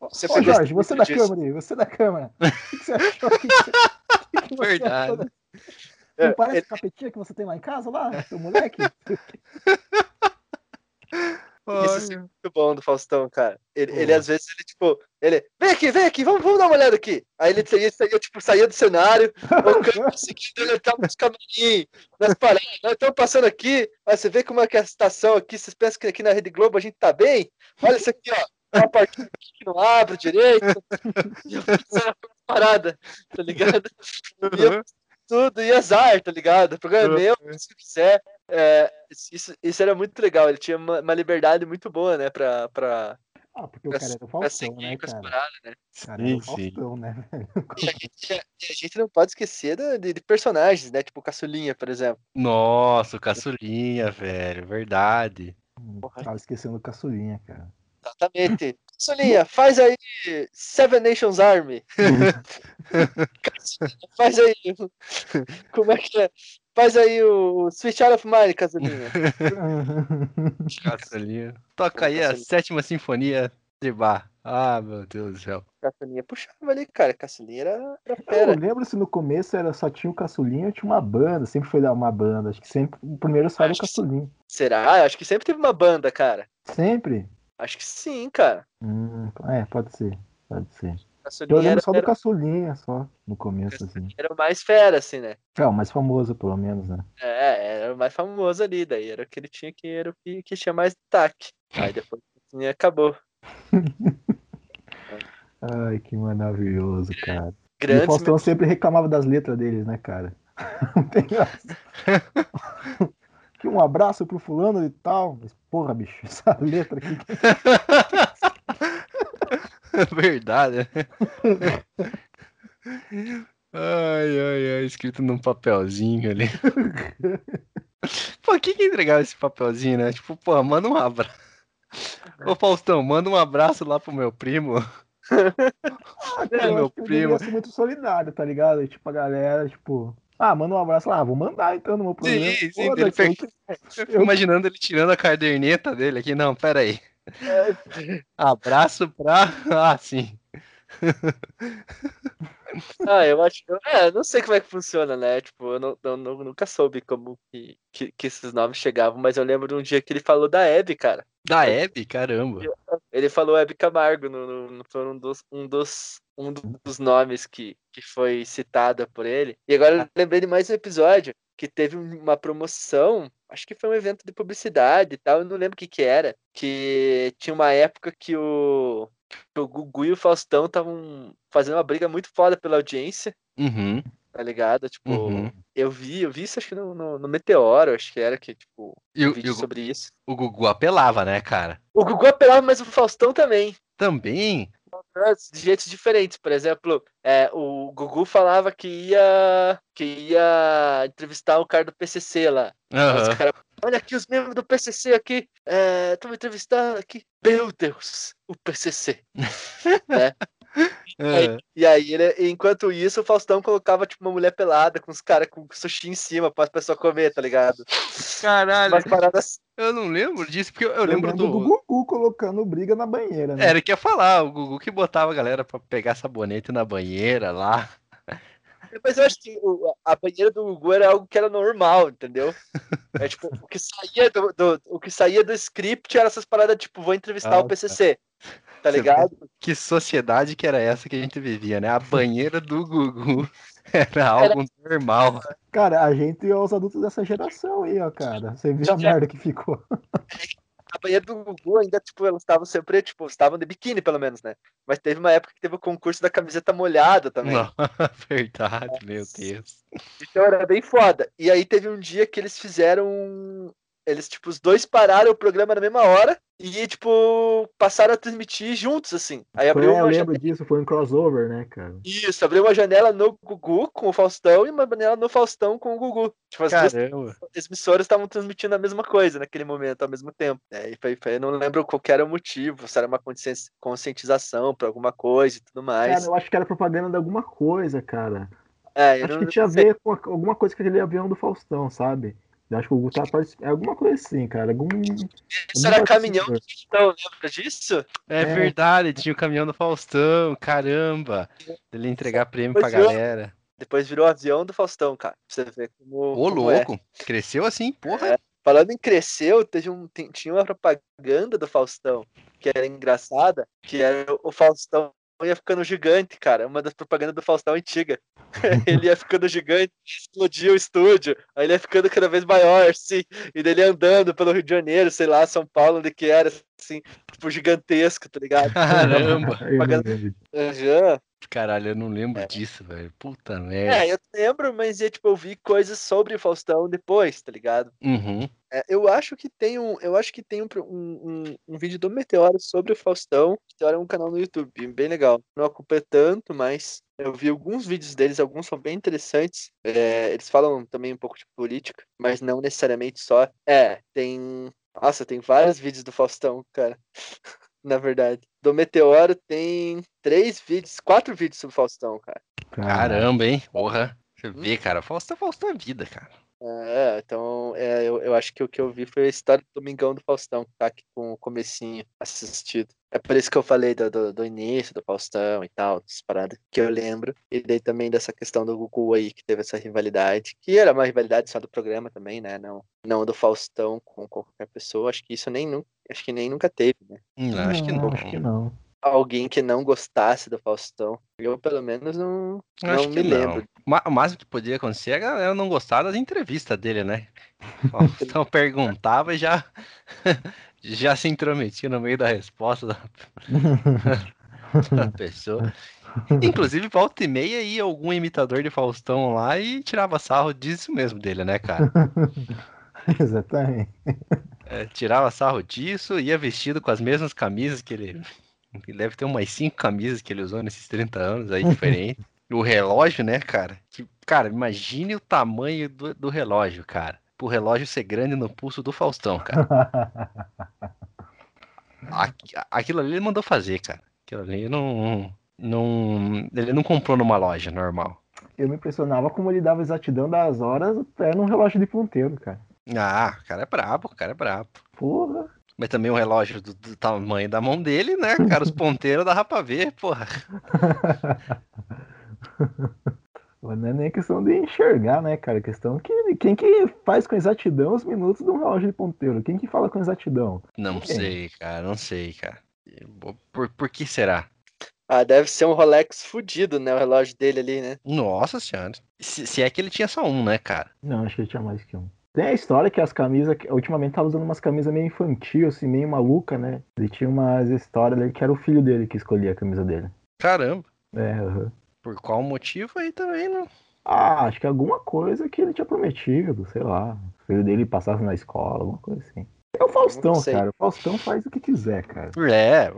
Você
Ô, Jorge, você da
disso.
câmera aí, você da câmera. O que, que você achou? Que, que você- que
Verdade.
achou da-
É,
Não parece
ele-
o capetinha que você tem lá em casa, lá, seu moleque?
Isso assim, é muito bom do Faustão, cara. Ele, ele às vezes, ele, tipo, ele, vem aqui, vem aqui, vamos, vamos dar uma olhada aqui. Aí ele saía, saía, tipo, saía do cenário, o câmera seguindo, ele tava nos camarim, nas paradas, nós estamos passando aqui, aí você vê como é que é a situação aqui, vocês pensam que aqui na Rede Globo a gente tá bem? Olha isso aqui, ó, uma partida aqui que não abre direito, e eu fiz essa parada, tá ligado? E eu tudo, e azar, tá ligado? O programa é meu, se quiser. É, isso, isso era muito legal, ele tinha uma, uma liberdade muito boa, né, pra, pra,
Ah, porque o
pra,
cara era o Faustão, né,
com as
cara?
paradas, né?
O cara era o
Sim.
Faustão, né?
E a gente, e a gente não pode esquecer de, de personagens, né? Tipo o Caçulinha, por exemplo.
Nossa, o caçulinha, velho. Verdade.
Hum,
Porra.
Tava esquecendo o caçulinha, cara.
Exatamente. Caçulinha, faz aí Seven Nations Army. Caçulinha, faz aí. Como é que é? Faz aí o Switch Out of Mine, Caçulinha.
Caçulinha. Toca aí a
Caçulinha.
sétima sinfonia de Bar. Ah, meu Deus do céu.
Caçulinha puxava ali, cara. Caçulinha era, era
Eu
fera.
não lembro se no começo era só tinha o caçulinha ou tinha uma banda. Sempre foi dar uma banda. Acho que sempre o primeiro saiu o
Acho que
caçulinha.
Será? Acho que sempre teve uma banda, cara.
Sempre?
Acho que sim, cara.
Hum, é, pode ser. Pode ser. Eu
Caçulinha
lembro
era,
só do
era,
caçulinha, só, no começo, assim.
era o mais fera, assim, né?
É, o mais famoso, pelo menos, né?
É, era o mais famoso ali, daí era o que ele tinha que era o que, que tinha mais destaque. Aí depois assim, acabou.
Ai, que maravilhoso, cara. E o
Grandes
Faustão sempre reclamava das letras deles, né, cara? Não tem graça. Que um abraço pro fulano e tal. Mas, porra, bicho, essa letra aqui.
Verdade. Ai, ai, ai, escrito num papelzinho ali. Pô, quem que entregava esse papelzinho, né? Tipo, pô, manda um abraço. Ô, Faustão, manda um abraço lá pro meu primo.
Ah, cara, eu
meu primo.
ser muito solidário, tá ligado? E, tipo, a galera, tipo, ah, manda um abraço lá, vou mandar então no meu programa.
Sim, sim,
Foda-se,
ele
eu
pe-
que-
Eu fico imaginando ele tirando a caderneta dele aqui. Não, pera aí. Abraço pra. Ah, sim.
Ah, eu acho. É, não sei como é que funciona, né? Tipo, eu não, não- nunca soube como que, que, que esses nomes chegavam, mas eu lembro de um dia que ele falou da Hebe, cara.
Da Hebe, caramba.
Ele falou Hebe Camargo, no, no, no- foi um dos, um dos, um do- dos nomes que, que foi citada por ele. E agora eu lembrei de mais um episódio que teve um- uma promoção, acho que foi um evento de publicidade e tal, eu não lembro o que que era, que tinha uma época que o, que o Gugu e o Faustão estavam fazendo uma briga muito foda pela audiência,
Uhum,
tá ligado? Tipo,
uhum.
eu vi, eu vi isso acho que no, no, no Meteoro, acho que era que, tipo,
E,
um
o- e
vídeo
o,
sobre isso.
o Gugu apelava, né, cara?
O Gugu apelava, mas o Faustão também.
Também?
De jeitos diferentes. Por exemplo, é, o Gugu falava que ia, que ia entrevistar o cara do PCC lá.
Aham.
cara, Olha aqui os membros do PCC aqui. Estão entrevistando aqui. Meu Deus, o PCC.
aham.
E aí, ele, enquanto isso, o Faustão colocava tipo uma mulher pelada com os caras com sushi em cima para as pessoas comer, tá ligado?
Caralho,
Umas paradas
eu não lembro disso, porque eu, eu lembro do.
do Gugu colocando briga na banheira, né?
Era o que ia falar, o Gugu que botava a galera pra pegar sabonete na banheira lá.
Mas eu acho que a banheira do Gugu era algo que era normal, entendeu? É tipo, o que saía do, do- o que saía do script era essas paradas, tipo, vou entrevistar
Ah,
o PCC. tá
Você
ligado?
Que sociedade que era essa que a gente vivia, né? A banheira do Gugu era algo normal.
Cara, a gente é os adultos dessa geração aí, ó, cara. Você viu a merda que ficou.
A banheira do Gugu ainda, tipo, elas estavam sempre, tipo, estavam de biquíni, pelo menos, né? Mas teve uma época que teve o concurso da camiseta molhada também.
Não, verdade, meu Deus.
Então era bem foda. E aí teve um dia que eles fizeram. Eles, tipo, os dois pararam o programa na mesma hora e, tipo, passaram a transmitir juntos, assim. Aí
Foi,
abriu
eu
uma
lembro
janela.
disso, foi um crossover, né, cara?
Isso, abriu uma janela no Gugu com o Faustão e uma janela no Faustão com o Gugu. Tipo, as duas
Caramba.
emissoras estavam transmitindo a mesma coisa naquele momento, ao mesmo tempo. É, e foi, foi- eu não lembro qual que era o motivo, se era uma conscientização pra alguma coisa e tudo mais.
Cara, eu acho que era propaganda de alguma coisa, cara.
é, eu
Acho
não,
que tinha a
sei.
ver com alguma coisa com aquele avião do Faustão, sabe? Eu acho que o Gugu tá participando. Alguma coisa assim, cara. Algum.
Isso era caminhão do Faustão, lembra disso?
É,
É.
verdade, tinha o caminhão do Faustão, caramba. Ele entregar prêmio pra
Pois é.
galera.
Depois virou avião do Faustão, cara. Pra você ver como.
Ô,
como é.
louco, cresceu assim, porra.
Falando em cresceu, teve um, tinha uma propaganda do Faustão que era engraçada, que era o Faustão ia ficando gigante, cara. Uma das propagandas do Faustão antiga. ele ia ficando gigante, explodia o estúdio, aí ele ia ficando cada vez maior, assim, e dele andando pelo Rio de Janeiro, sei lá, São Paulo, onde que era, assim, tipo, gigantesco, tá ligado?
Caramba.
Propaganda-
lembro.
Caralho, eu não lembro disso, velho. Puta merda.
É, eu lembro, mas é, tipo, eu vi coisas sobre o Faustão depois, tá ligado?
Uhum.
É, eu acho que tem um, eu acho que tem um, um, um, um vídeo do Meteoro sobre o Faustão. Meteoro é um canal no YouTube, bem legal. Não acompanho tanto, mas eu vi alguns vídeos deles, alguns são bem interessantes. É, eles falam também um pouco de política, mas não necessariamente só. É, tem. Nossa, tem vários vídeos do Faustão, cara. Na verdade. Do Meteoro tem três vídeos, quatro vídeos sobre o Faustão, cara.
Caramba, hein? Porra. Você
Hum.
vê, cara, Faustão, Faustão é vida, cara.
É, então é, eu, eu acho que o que eu vi foi a história do Domingão do Faustão, que tá aqui com o comecinho assistido. É por isso que eu falei do, do, do início do Faustão e tal, dessas paradas que eu lembro. E daí também dessa questão do Gugu aí, que teve essa rivalidade, que era uma rivalidade só do programa também, né? Não, não do Faustão com qualquer pessoa. Acho que isso nem, acho que nem nunca teve, né?
Hum, acho que não.
Acho que não.
Alguém que não gostasse do Faustão. Eu, pelo menos, não, não
Acho
me
que não.
lembro.
O máximo que podia acontecer é a galera não gostar das entrevistas dele, né? Faustão perguntava e já, já se intrometia no meio da resposta da, da pessoa. Inclusive, volta e meia ia algum imitador de Faustão lá e tirava sarro disso mesmo dele, né, cara?
Exatamente.
É, tirava sarro disso, ia vestido com as mesmas camisas que ele. Ele deve ter umas cinco camisas que ele usou nesses 30 anos aí, diferente. o relógio, né, cara? Que, cara, imagine o tamanho do, do relógio, cara. Pro relógio ser grande no pulso do Faustão, cara. Aqui- Aquilo ali ele mandou fazer, cara. Aquilo ali não. não ele não comprou numa loja normal.
Eu me impressionava como ele dava exatidão das horas até num relógio de ponteiro, cara.
Ah, o cara é brabo, o cara é brabo.
Porra.
Mas também o relógio do, do tamanho da mão dele, né, cara? Os ponteiros dava pra ver, porra.
Mas Não é nem questão de enxergar, né, cara? É questão que quem que faz com exatidão os minutos de um relógio de ponteiro? Quem que fala com exatidão?
Não
É.
sei, cara, não sei, cara. Por, por que será?
Ah, deve ser um Rolex fudido, né? O relógio dele ali, né?
Nossa senhora. Se, se é que ele tinha só um, né, cara?
Não, acho que ele tinha mais que um. Tem a história que as camisas, ultimamente tava usando umas camisas meio infantil, assim, meio maluca, né? Ele tinha umas histórias ali que era o filho dele que escolhia a camisa dele.
Caramba.
É, aham.
Por qual motivo aí também não.
Ah, acho que alguma coisa que ele tinha prometido, sei lá. O filho dele passasse na escola, alguma coisa assim. É o Faustão, cara. O Faustão faz o que quiser, cara.
É,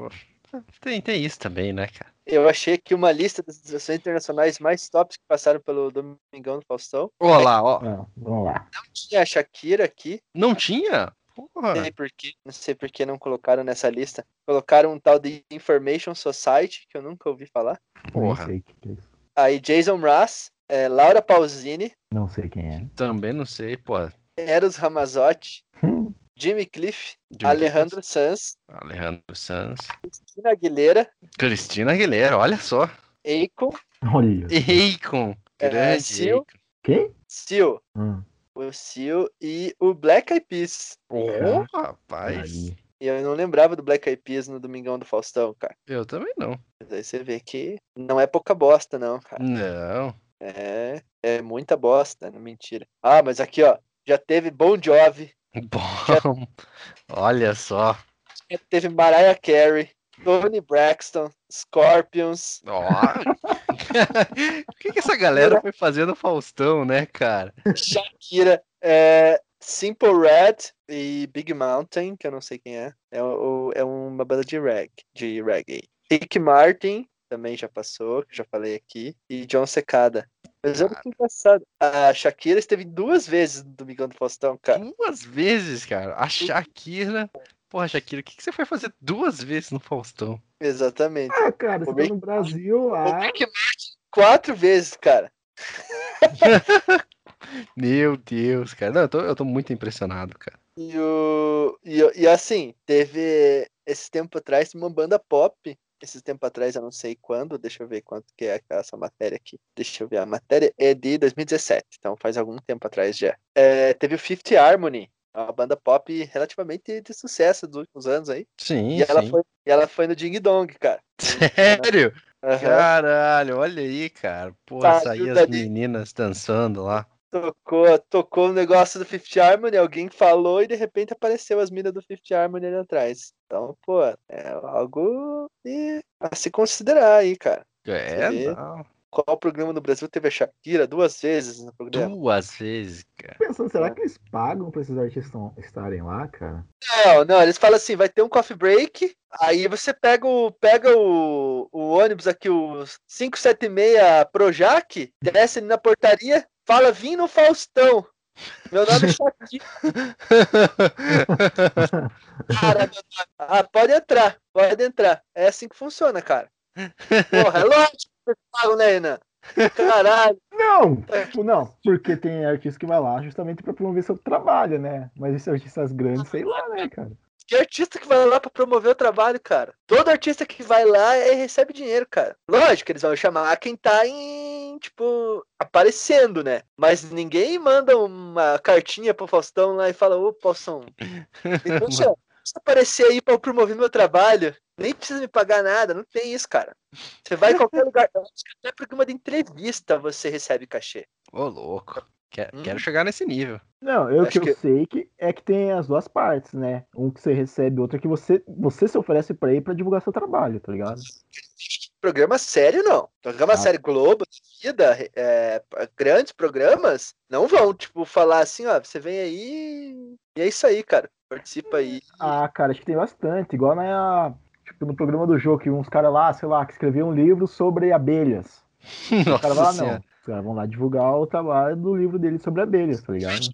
tem, tem isso também, né, cara?
Eu achei aqui uma lista das atrações internacionais mais tops que passaram pelo Domingão do Faustão.
Olha lá, ó.
Ah, vamos lá.
Tinha a Shakira aqui,
Não tinha?
Não
Porra.
sei por quê, não sei por que não colocaram nessa lista. Colocaram um tal de Information Society, que eu nunca ouvi falar.
Porra.
Sei é.
Aí Jason Mraz, é, Laura Pausini,
Não sei quem é.
Também não sei, pô.
Eros Ramazotti,
Hum,
Jimmy Cliff,
Jimmy
Alejandro Sanz,
Alejandro Sanz.
Cristina Aguilera,
Cristina Aguilera, olha só.
Akon,
Olha.
Akon.
É,
Grande
Sil.
Akon.
Quem?
Seal,
Hum,
o Seal e o Black Eyed Peas.
Oh, rapaz.
aí.
E eu não lembrava do Black Eyed Peas no Domingão do Faustão, cara.
Eu também não.
Mas aí você vê que não é pouca bosta, não, cara.
Não.
É, é muita bosta, não mentira. Ah, mas aqui, ó, já teve Bon Jovi,
Bom, olha só.
já teve Mariah Carey, Tony Braxton, Scorpions,
Ó. o que, que essa galera foi fazer no Faustão, né, cara?
Shakira, é, Simple Red e Big Mountain, que eu não sei quem é. É, o- é uma banda de reggae, de reggae. Rick Martin, também já passou, que já falei aqui. E John Secada. Mas olha que engraçado. A Shakira esteve duas vezes no Domingão do Faustão, cara.
Duas vezes, cara. A Shakira. Porra, Shakira, o que, que você foi fazer duas vezes no Faustão?
Exatamente.
Ah, cara, você tá no Brasil,
O
ah,
Martin, quatro vezes, cara.
Meu Deus, cara. Não, eu tô, eu tô muito impressionado, cara.
E, o, e, e assim, teve esse tempo atrás uma banda pop. Esse tempo atrás, eu não sei quando, deixa eu ver quanto que é essa matéria aqui. Deixa eu ver, a matéria é de 2017, então faz algum tempo atrás já. É, teve o Fifth Harmony, uma banda pop relativamente de sucesso dos últimos anos aí.
Sim,
E ela,
sim.
foi, e ela foi no Ding Dong, cara.
Sério?
Aham.
Caralho, olha aí, cara. Pô,
Tá, viu,
as
Dani?
meninas dançando lá.
Tocou, tocou o negócio do Fifth Harmony, alguém falou e de repente apareceu as minas do Fifth Harmony ali atrás. Então, pô, é algo a se considerar aí, cara.
É, não.
Qual programa no Brasil teve a Shakira duas vezes no programa?
Duas vezes, cara.
pensando, será que eles pagam pra esses artistas estarem lá, cara?
Não, não, eles falam assim, vai ter um coffee break, aí você pega o, pega o, o ônibus aqui, o 576 Projac, desce ali na portaria, fala, vim no Faustão. Meu nome é Shakira. Cara, meu nome- ah, pode entrar, pode entrar. É assim que funciona, cara. Porra, é lógico pagam, né, Renan? Caralho.
Não, tipo, não, porque tem artista que vai lá justamente pra promover seu trabalho, né? Mas esses artistas grandes, sei lá, né, cara?
Que artista que vai lá pra promover o trabalho, cara? Todo artista que vai lá é, recebe dinheiro, cara. Lógico, eles vão chamar quem tá em, tipo, aparecendo, né? Mas ninguém manda uma cartinha pro Faustão lá e fala, ô, Faustão, me deixa aparecer aí pra eu promover meu trabalho. Nem precisa me pagar nada, não tem isso, cara. Você vai em qualquer lugar, até programa de entrevista você recebe cachê.
Ô, louco. Quero,
Hum.
quero chegar nesse nível.
Não, eu
Acho
que eu
que-
sei que é que tem as duas partes, né? Um que você recebe, outro que você, você se oferece pra ir pra divulgar seu trabalho, tá ligado?
Programa sério, não. Programa
Ah.
sério Globo, Vida, é, grandes programas, não vão, tipo, falar assim, ó, você vem aí e é isso aí, cara. Participa aí.
Ah, cara, acho que tem bastante. Igual na, tipo, no programa do jogo, que uns caras lá, sei lá, que escreviam um livro sobre abelhas. O cara vai lá,
Nossa
não. Os caras vão lá divulgar o trabalho do livro dele sobre abelhas, tá ligado?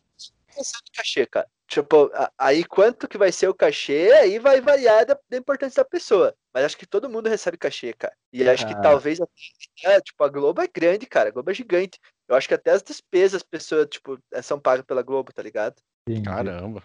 Recebe cachê, cara. Tipo, aí quanto que vai ser o cachê, aí vai variar da, da importância da pessoa. Mas acho que todo mundo recebe cachê, cara. E acho que
Ah.
talvez, até, tipo, a Globo é grande, cara. A Globo é gigante. Eu acho que até as despesas, as pessoas, tipo, são pagas pela Globo, tá ligado?
Caramba.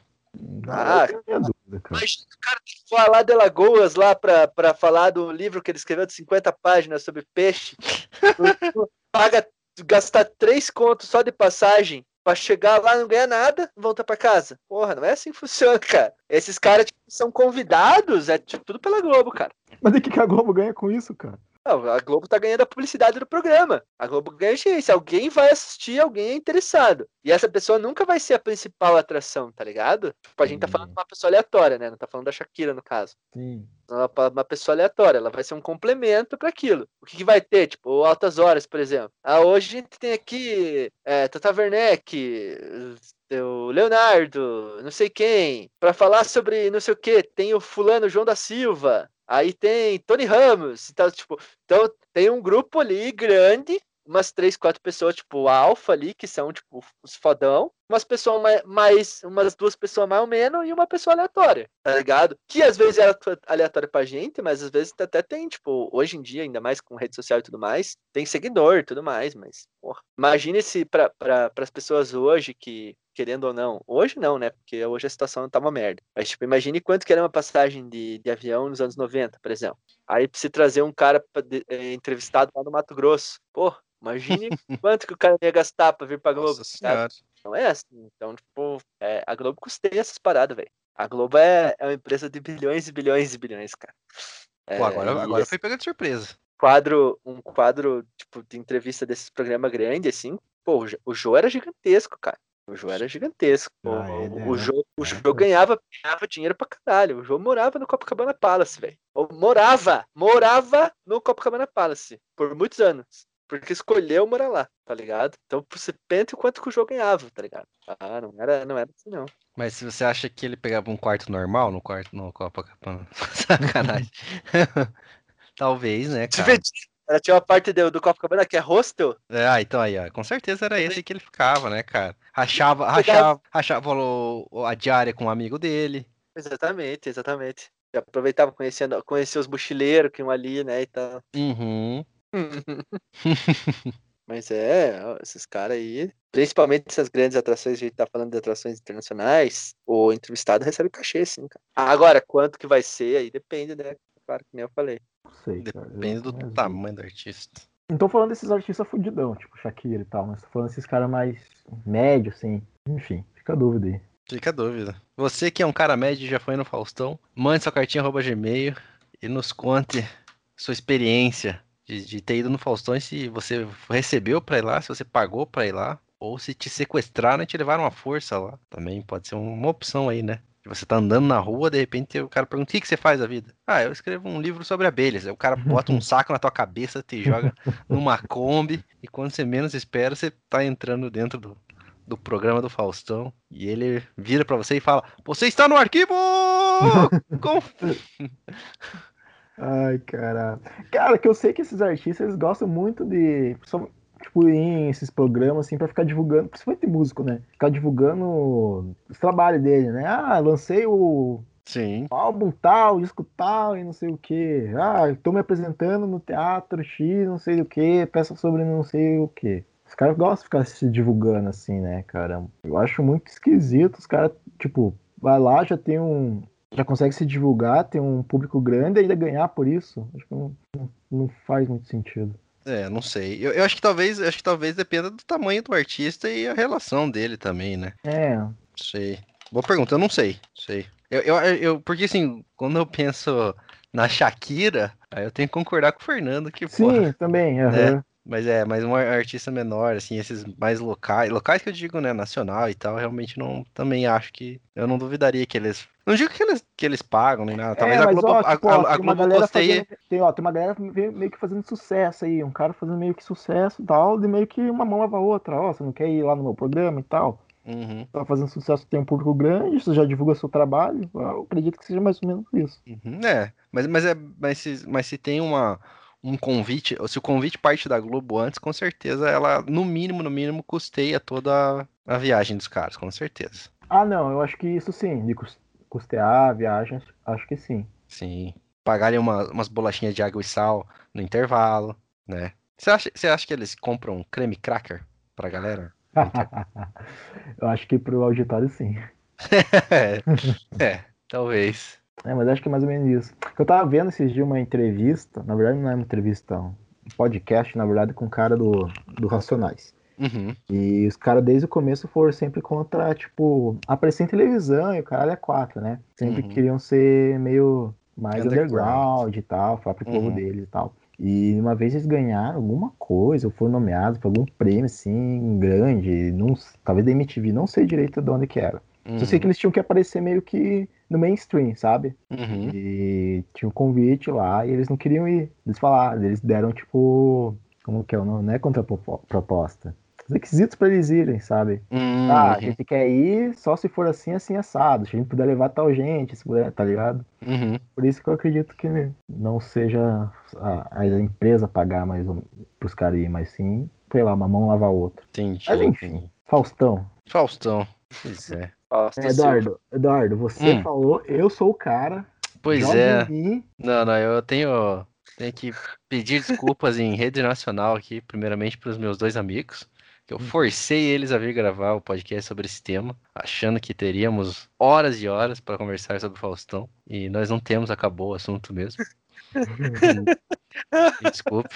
Ah, eu tenho minha dúvida, cara.
Imagina o cara tem que lá de Lagoas lá pra, pra falar do livro que ele escreveu de 50 páginas sobre peixe. Paga, gastar três contos só de passagem pra chegar lá não ganhar nada voltar pra casa. Porra, não é assim que funciona, cara. Esses caras tipo, são convidados, é tipo, tudo pela Globo, cara.
Mas o que a Globo ganha com isso, cara?
Não, a Globo tá ganhando a publicidade do programa. A Globo ganha audiência. Alguém vai assistir, alguém é interessado. E essa pessoa nunca vai ser a principal atração, tá ligado? Tipo, a gente tá falando de uma pessoa aleatória, né? Não tá falando da Shakira, no caso.
Sim.
Uma, pa- uma pessoa aleatória, ela vai ser um complemento para aquilo. O que, que vai ter? Tipo, Altas Horas, por exemplo. Ah, hoje a gente tem aqui é, Tata Werneck, o Leonardo, não sei quem, para falar sobre não sei o que. Tem o fulano João da Silva, aí tem Tony Ramos, então, tipo, então tem um grupo ali grande, umas três, quatro pessoas, tipo, Alfa ali, que são, tipo, os fodão, umas pessoas mais, umas duas pessoas mais ou menos e uma pessoa aleatória, tá ligado? Que às vezes é aleatório pra gente, mas às vezes até tem, tipo, hoje em dia, ainda mais com rede social e tudo mais, tem seguidor e tudo mais, mas, porra, imagine se pra, pra, pras pessoas hoje que, querendo ou não, hoje não, né, porque hoje a situação tá uma merda, mas, tipo, imagine quanto que era uma passagem de, de avião nos anos 90, por exemplo. Aí se trazer um cara pra, de, é, entrevistado lá no Mato Grosso, porra, imagine quanto que o cara ia gastar pra vir pra Globo,
Nossa
sabe?
senhora.
Não é assim. Então, tipo, é, a Globo custeia essas paradas, velho. A Globo é, é uma empresa de bilhões e bilhões e bilhões, cara.
Pô, agora,
É, e
agora
esse
foi pegando de surpresa.
quadro, um quadro, tipo, de entrevista desses programas grandes, assim, pô, o Jô era gigantesco, cara. O Jô era gigantesco. O,
Ah, ele
o
era.
Jô, o Jô
mesmo.
ganhava, ganhava dinheiro pra caralho. O Jô morava no Copacabana Palace, velho. Ou Morava! Morava no Copacabana Palace por muitos anos. Porque escolheu morar lá, tá ligado? Então você pensa o quanto que o Jô ganhava, tá ligado? Ah, não era, não era assim, não.
Mas se você acha que ele pegava um quarto normal no quarto no Copacabana, sacanagem. Talvez, né,
Se
cara?
vê- Ela tinha uma parte do, do Copacabana que é hostel.
É, ah, então aí, ó, com certeza era esse que ele ficava, né, cara? Rachava, rachava, rachava a diária com um amigo dele.
Exatamente, exatamente. Aproveitava conhecendo, conhecer os mochileiros que iam ali, né, e tal.
Uhum.
Mas é, esses caras aí, principalmente essas grandes atrações, a gente tá falando de atrações internacionais, o entrevistado recebe cachê, sim, cara. Agora, quanto que vai ser, aí depende, né? Claro que nem eu falei.
Não sei, cara.
Depende do tamanho do artista.
Não tô falando desses artistas fudidão, tipo Shakira e tal, mas tô falando desses caras mais médios, assim. Enfim, fica a dúvida aí.
Fica a dúvida. Você que é um cara médio e já foi no Faustão, mande sua cartinha arroba gmail e nos conte sua experiência de, de ter ido no Faustão e se você recebeu pra ir lá, se você pagou pra ir lá, ou se te sequestraram e te levaram à força lá. Também pode ser uma opção aí, né? Você tá andando na rua, de repente o cara pergunta: o que, que você faz da vida? Ah, eu escrevo um livro sobre abelhas. Aí o cara bota um saco na tua cabeça, te joga numa Kombi, e quando você menos espera, você tá entrando dentro do, do programa do Faustão. E ele vira pra você e fala: Você está no arquivo!
Ai, caralho. Cara, que eu sei que esses artistas eles gostam muito de. Tipo, ir em esses programas, assim, pra ficar divulgando, principalmente músico, né? Ficar divulgando os trabalhos dele, né? Ah, lancei o
Sim.
álbum tal, disco tal e não sei o que. Ah, estou me apresentando no teatro X, não sei o que, peça sobre não sei o que. Os caras gostam de ficar se divulgando assim, né, cara? Eu acho muito esquisito. Os caras, tipo, vai lá, já tem um. Já consegue se divulgar, tem um público grande e ainda ganhar por isso. Acho que não, não faz muito sentido.
É, não sei. Eu, eu acho que talvez, acho que talvez dependa do tamanho do artista e a relação dele também, né?
É,
Não sei. Boa pergunta, eu não sei. Sei. Eu, eu, eu- porque assim, quando eu penso na Shakira, aí eu tenho que concordar com o Fernando que,
sim,
porra,
também. aham.
Mas é, mas um artista menor, assim, esses mais locais, locais que eu digo, né, nacional e tal, realmente não, também acho que, eu não duvidaria que eles, não digo que eles, que eles pagam nem nada, talvez
é,
a
mas,
Globo,
ó,
a,
tipo,
a-
ó,
a
uma
Globo
galera
custeia,
fazendo, tem, ó, tem uma galera meio, meio que fazendo sucesso aí, um cara fazendo meio que sucesso e tal, de meio que uma mão lava a outra, ó, você não quer ir lá no meu programa e tal,
Uhum,
tá fazendo sucesso, tem um público grande, você já divulga seu trabalho, eu acredito que seja mais ou menos isso.
uhum, é, mas, mas é, mas se, mas se tem uma, um convite, se o convite parte da Globo antes, com certeza ela, no mínimo, no mínimo, custeia toda a viagem dos caras, com certeza.
Ah, não, eu acho que isso sim, de cus- custear a viagem, acho- acho que sim.
Sim. Pagarem uma, umas bolachinhas de água e sal no intervalo, né? Você acha, você acha que eles compram creme cracker pra galera?
eu acho que pro auditório sim.
é, é, talvez.
É, mas acho que é mais ou menos isso. Eu tava vendo esses dias uma entrevista, na verdade não é uma entrevista, um podcast, na verdade, com um cara do, do Racionais.
Uhum,
E os caras desde o começo foram sempre contra, tipo, aparecer em televisão e o caralho é quatro, né? Sempre
Uhum.
queriam ser meio mais
Underground.
underground, e tal, falar pro povo
Uhum.
deles e tal. E uma vez eles ganharam alguma coisa, ou foram nomeados por algum prêmio, assim, grande, não, talvez da MTV, não sei direito de onde que era. Só sei que eles tinham que aparecer meio que no mainstream, sabe?
Uhum,
E tinha um convite lá e eles não queriam ir. Eles falaram, eles deram tipo. Como que é o nome? Não é contraproposta. Os requisitos pra eles irem, sabe?
uhum,
Ah, a gente quer ir só se for assim, assim, assado. Se a gente puder levar tal gente, se puder, tá ligado?
uhum.
Por isso que eu acredito que não seja a, a empresa pagar mais um, pros caras ir, mas sim, sei lá, uma mão lava a outra.
Entendi.
Mas enfim, Faustão.
Faustão. Pois é.
Fausto
É,
Silva.
Eduardo, Eduardo, você
Hum.
falou, eu sou o cara.
Pois é. Não, não, eu tenho, tenho que pedir desculpas em rede nacional aqui, primeiramente para os meus dois amigos, que eu forcei eles a vir gravar o podcast sobre esse tema, achando que teríamos horas e horas para conversar sobre o Faustão, e nós não temos, acabou o assunto mesmo. Me Desculpe.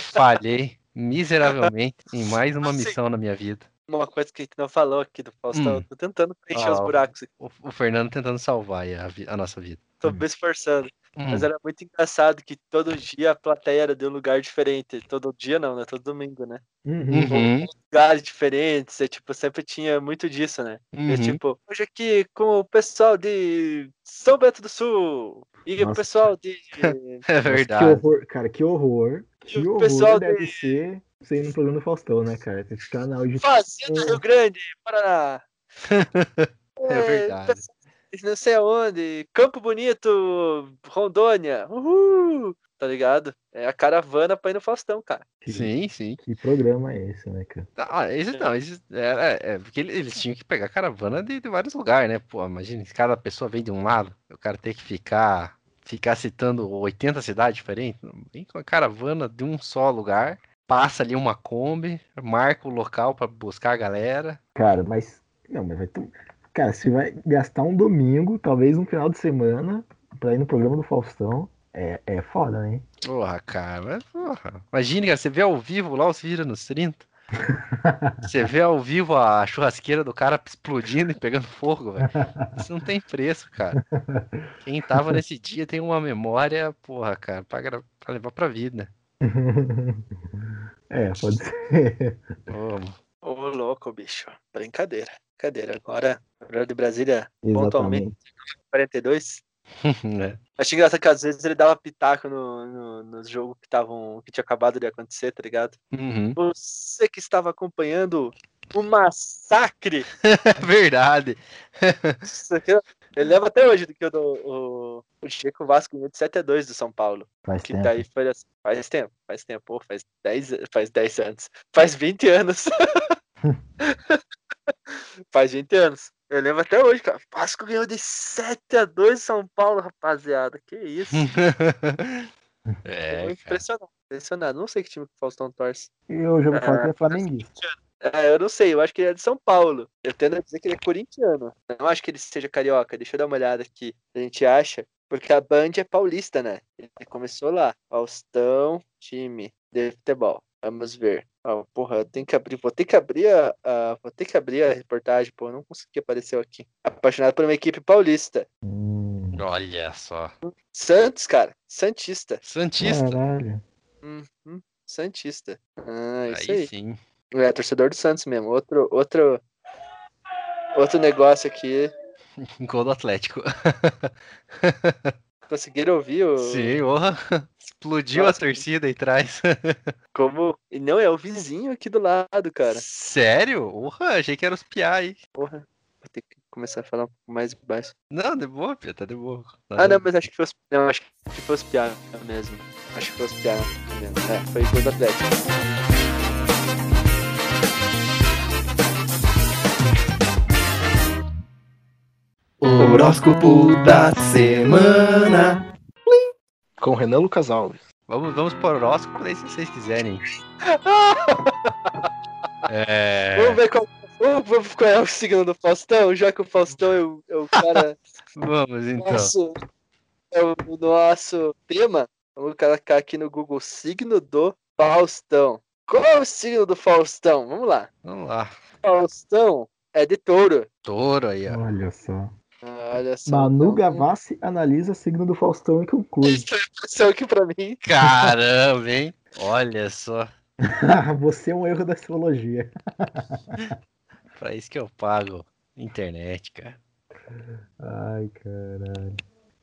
Falhei miseravelmente em mais uma
Assim-
missão na minha vida.
Uma coisa que a gente não falou aqui do Faustão.
Hum.
Tô tentando preencher os
Ah,
buracos. aqui,
O, o Fernando tentando salvar a, a nossa vida.
Tô me esforçando.
Hum,
Mas era muito engraçado que todo dia a plateia era de um lugar diferente. Todo dia não, né? Todo domingo, né?
Uhum.
Uhum,
Lugares diferentes. E, tipo, sempre tinha muito disso, né? E,
uhum.
tipo, hoje aqui com o pessoal de São Bento do Sul. E o
Nossa.
pessoal de.
É
Nossa,
verdade.
Que horror, cara, que horror. Que
O
horror
pessoal
deve
de-
ser você ir no programa do Faustão, né, cara? Tem que ficar na de
Fazenda Rio Grande, Paraná.
É verdade.
pessoal de Não sei aonde. Campo Bonito, Rondônia. Uhul! Tá ligado? É a caravana pra ir no Faustão, cara.
Sim, sim.
Que programa é esse, né, cara?
Ah, esse não, esse é, é, é, porque ele- eles tinham que pegar caravana de, de vários lugares, né? Pô, imagina, se cada pessoa vem de um lado, o cara tem que ficar, ficar citando 80 cidades diferentes. Vem com a caravana de um só lugar, passa ali uma Kombi, marca o local pra buscar a galera.
Cara, mas. Não, mas vai ter. Cara, você vai gastar um domingo, talvez um final de semana, pra ir no programa do Faustão. É, é foda, né?
Porra, cara, mas, porra. Imagine, cara, você vê ao vivo lá os vira nos 30. Você vê ao vivo a churrasqueira do cara explodindo e pegando fogo, velho. Isso não tem preço, cara. Quem tava nesse dia tem uma memória, porra, cara, pra, pra levar pra vida.
é, pode ser.
Ô,
Ô, louco, bicho. Brincadeira. Brincadeira. Agora, agora de Brasília, pontualmente,
Exatamente.
42.
né?
Achei engraçado que às vezes ele dava pitaco no, no, nos jogos que, tavam, que tinha acabado de acontecer, tá ligado?
Uhum.
Você que estava acompanhando o massacre.
É verdade.
Isso aqui, Eu lembro até hoje do que o, o, o Chico Vasco ganhou de 7 a 2 do São Paulo.
Faz
Que
tempo.
daí foi assim, faz tempo, faz tempo, pô, faz 10, faz 10 anos, faz 20 anos. faz 20 anos. Eu lembro até hoje, cara. Vasco ganhou de 7 a 2 São Paulo, rapaziada. Que isso?
é,
impressionado, impressionado. Não sei que time que o Faustão torce.
Eu já vou falar
É.
que é flamenguista.
É, eu não sei, eu acho que ele é de São Paulo. Eu tendo a dizer que ele é corintiano. Não acho que ele seja carioca. Deixa eu dar uma olhada aqui. A gente acha. Porque a Band é paulista, né? Ele começou lá. Faustão, time de futebol. Vamos ver. Ó, porra, eu tenho que abrir. Vou ter que abrir a, a- Vou ter que abrir a reportagem, pô. Não consegui aparecer aqui. Apaixonado por uma equipe paulista.
Hum,
Olha só.
Santos, cara. Santista.
Santista.
caralho.
Uhum, Santista. Ah, isso
Aí
aí.
sim.
É, torcedor do Santos mesmo. Outro, outro, outro negócio aqui.
Gol do Atlético.
Conseguiram ouvir o.
Sim, porra. Explodiu
Nossa.
a torcida aí atrás.
Como. E não, é o vizinho aqui do lado, cara.
Sério? Porra, achei que era os piá aí.
Porra. Vou ter que começar a falar um pouco mais baixo.
Não, de boa, Pia, tá de boa.
Ah, não, mas acho que foi os. Não, acho que foi os piá mesmo. Acho que foi os piá mesmo. É, foi gol do Atlético.
Horóscopo da semana.
Com Renan Lucas Alves.
Vamos, vamos pro horóscopo daí se vocês quiserem. É.
Vamos ver qual. Vamos qual é o signo do Faustão, já que o Faustão é o, é o cara.
Vamos então.
nosso, é o nosso tema. Vamos colocar aqui no Google signo do Faustão. Qual é o signo do Faustão? Vamos lá.
Vamos lá.
Faustão é de touro.
Touro aí, ó.
Olha só.
Ah, olha só.
Manu
então,
Gavassi analisa signo do Faustão e conclui.
Isso é impressão aqui pra mim.
Caramba, hein? Olha só.
Você é um erro da astrologia.
Pra isso que eu pago internet, cara.
Ai, caralho.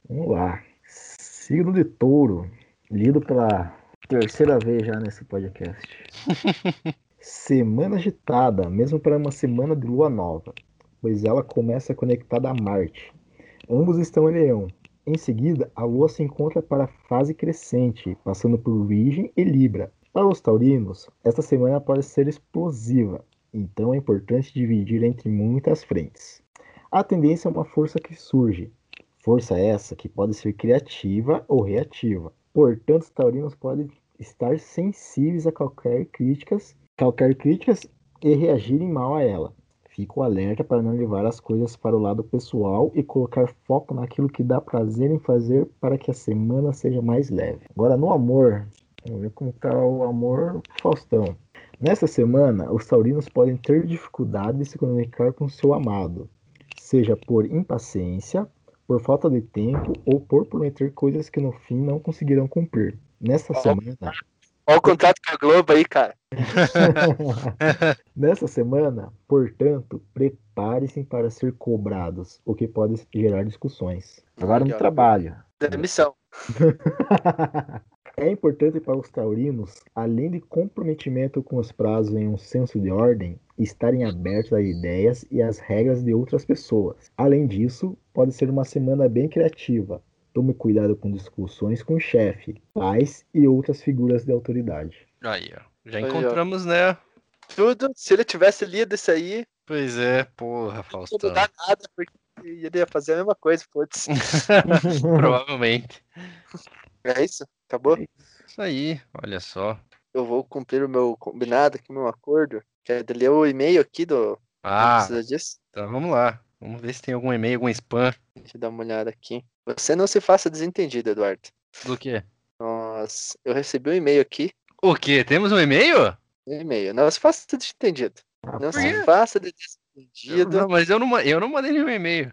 Vamos lá. Signo de touro. Lido pela terceira vez já nesse podcast. semana agitada, mesmo para uma semana de lua nova, pois ela começa conectada a Marte. Ambos estão em Leão. Em seguida, a lua se encontra para a fase crescente, passando por Virgem e Libra. Para os taurinos, esta semana pode ser explosiva, então é importante dividir entre muitas frentes. A tendência é uma força que surge. Força essa que pode ser criativa ou reativa. Portanto, os taurinos podem estar sensíveis a qualquer críticas, qualquer críticas e reagirem mal a ela. Fico alerta para não levar as coisas para o lado pessoal e colocar foco naquilo que dá prazer em fazer para que a semana seja mais leve. Agora, no amor, vamos ver como está o amor Faustão. Nessa semana, os taurinos podem ter dificuldade de se comunicar com seu amado, seja por impaciência, por falta de tempo ou por prometer coisas que no fim não conseguirão cumprir. Nesta semana,
Olha o contrato com a Globo aí, cara.
Nessa semana, portanto, prepare-se para ser cobrados, o que pode gerar discussões. Agora no trabalho.
Demissão.
É importante para os taurinos, além de comprometimento com os prazos em um senso de ordem, estarem abertos às ideias e às regras de outras pessoas. Além disso, pode ser uma semana bem criativa. Tome cuidado com discussões com o chefe, pais e outras figuras de autoridade.
Aí, ó. Já
Aí, ó.
encontramos, né?
Tudo, se ele tivesse lido isso aí,
Pois é, porra,
não
Faustão.
ia mudar nada, porque ele ia fazer a mesma coisa, putz.
Provavelmente.
É isso? Acabou?
Isso aí, olha só.
Eu vou cumprir o meu combinado aqui, o meu acordo. Que é ler o e-mail aqui do. Não
Ah,
precisa disso.
então vamos lá. Vamos ver se tem algum e-mail, algum spam.
Deixa eu dar uma olhada aqui. Você não se faça desentendido, Eduardo.
Do quê?
Nossa, eu recebi um e-mail aqui.
O quê? Temos um e-mail?
Um e-mail. Não se faça desentendido. Não
Por quê?
se faça de desentendido.
Não, mas eu não, eu não mandei nenhum e-mail.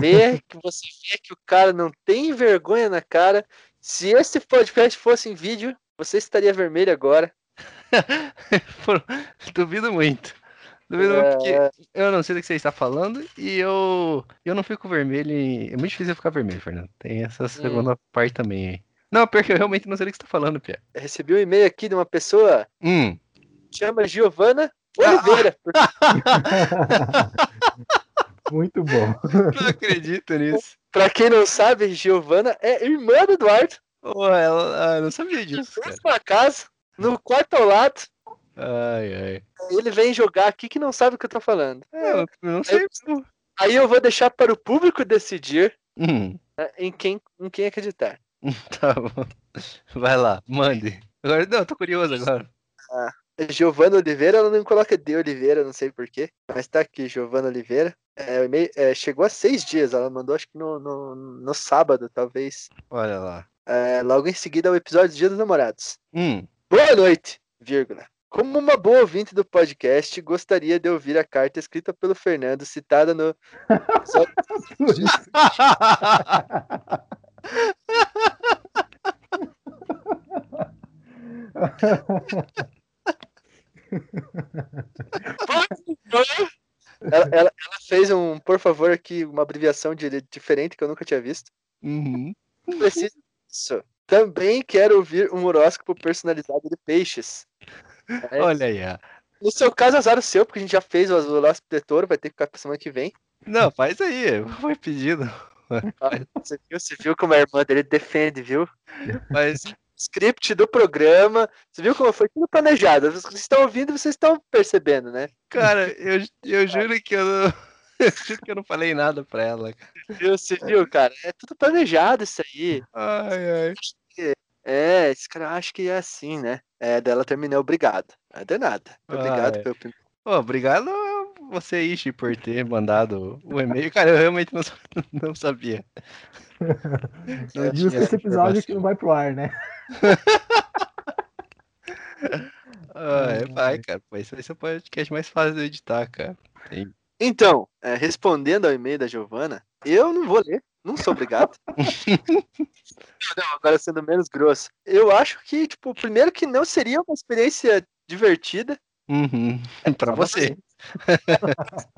Vê que você vê que o cara não tem vergonha na cara. Se esse podcast fosse em vídeo, você estaria vermelho agora.
Duvido muito. Duvido muito porque
É,
eu não sei do que você está falando e eu, eu não fico vermelho. em- É muito difícil eu ficar vermelho, Fernando. Tem essa segunda parte também aí. Não, porque eu realmente não sei do que você está falando, Pia.
eu recebi um e-mail aqui de uma pessoa
Hum.
que chama Giovana Oliveira.
Muito bom.
Não acredito nisso.
Pra quem não sabe, Giovana é irmã do Eduardo.
Pô, ela, ah, eu não sabia disso, cara.
Mesma casa, no quarto ao lado.
Ai, ai.
Ele vem jogar aqui que não sabe o que eu tô falando.
É, eu não sei.
Aí eu vou deixar para o público decidir
Hum,
né, em, quem, em quem acreditar.
tá bom. Vai lá, mande. Agora, não, eu tô curioso agora.
Giovana Oliveira, ela não coloca de Oliveira, não sei porquê. Mas tá aqui, Giovana Oliveira. É, o e-mail, é, chegou a seis dias, ela mandou acho que no, no, no sábado, talvez.
Olha lá.
É, logo em seguida o episódio do Dia dos Namorados.
Hum,
Boa noite, vírgula. Como uma boa ouvinte do podcast, gostaria de ouvir a carta escrita pelo Fernando, citada no ela, ela- ela fez um, por favor, aqui, uma abreviação de, diferente que eu nunca tinha visto.
uhum.
Não precisa disso. Também quero ouvir um horóscopo personalizado de peixes. É,
Olha aí, ó.
No seu caso, azar o seu, porque a gente já fez o de touro, vai ter que ficar pra semana que vem.
Não, faz aí. Foi pedido.
Você viu, você viu como a irmã dele defende, viu?
Mas,
Script do programa. Você viu como foi tudo planejado. Vocês estão ouvindo, vocês estão percebendo, né?
cara, eu, eu juro que eu não. Eu juro que eu não falei nada pra ela.
Você viu, cara? É tudo planejado isso aí.
Ai, ai.
É, esse cara acha que é assim, né? É, dela terminei, obrigado. Não é de nada. Obrigado
Ah, é.
pelo primeiro.
Obrigado você, Ishi, por ter mandado o e-mail. Cara, eu realmente não, não sabia. Não
Justo
tinha
esse episódio que não vai pro ar, né?
Ah, é, vai, cara. Esse vai ser o podcast mais fácil de editar, cara. Tem-
Então, é, respondendo ao e-mail da Giovana, eu não vou ler. Não sou obrigado. não, agora sendo menos grosso. Eu acho que, tipo, primeiro que não seria uma experiência divertida.
Uhum. Pra você.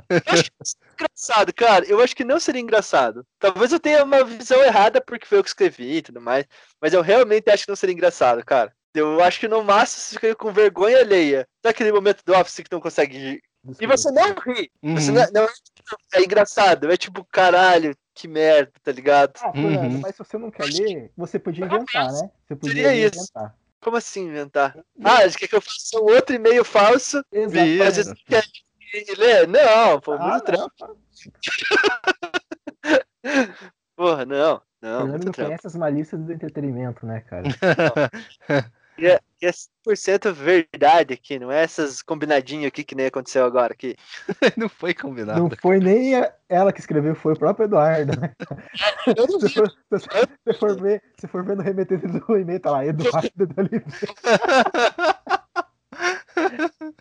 Eu acho que não seria engraçado, cara. Eu acho que não seria engraçado. Talvez eu tenha uma visão errada porque foi eu que escrevi e tudo mais. Mas eu realmente acho que não seria engraçado, cara. Eu acho que no máximo você ficaria com vergonha alheia. Sabe aquele momento do office que não consegue rir? E você não ri. Você
Uhum.
não, não é, é engraçado. É tipo, caralho, que merda, tá ligado?
Ah, Fernando,
Uhum.
mas se você não quer ler, você podia inventar, né? Você podia
Seria isso.
inventar.
Como assim inventar? Ah, você quer que eu faça um outro e-mail falso?
Exato.
Mas
Isso.
você quer ler? Não, pô,
Ah,
muito trampo.
não,
Porra, não. Não,
Fernando
muito
não
trampo.
conhece as malícias do entretenimento, né, cara?
E é, é 100% verdade aqui, não é essas combinadinhas aqui que nem aconteceu agora aqui.
não foi combinado.
Não foi nem ela que escreveu, foi o próprio Eduardo, né?
Eu não
Se
vi.
for, se você for ver, se for ver no remetente do e-mail, tá lá, Eduardo Oliveira.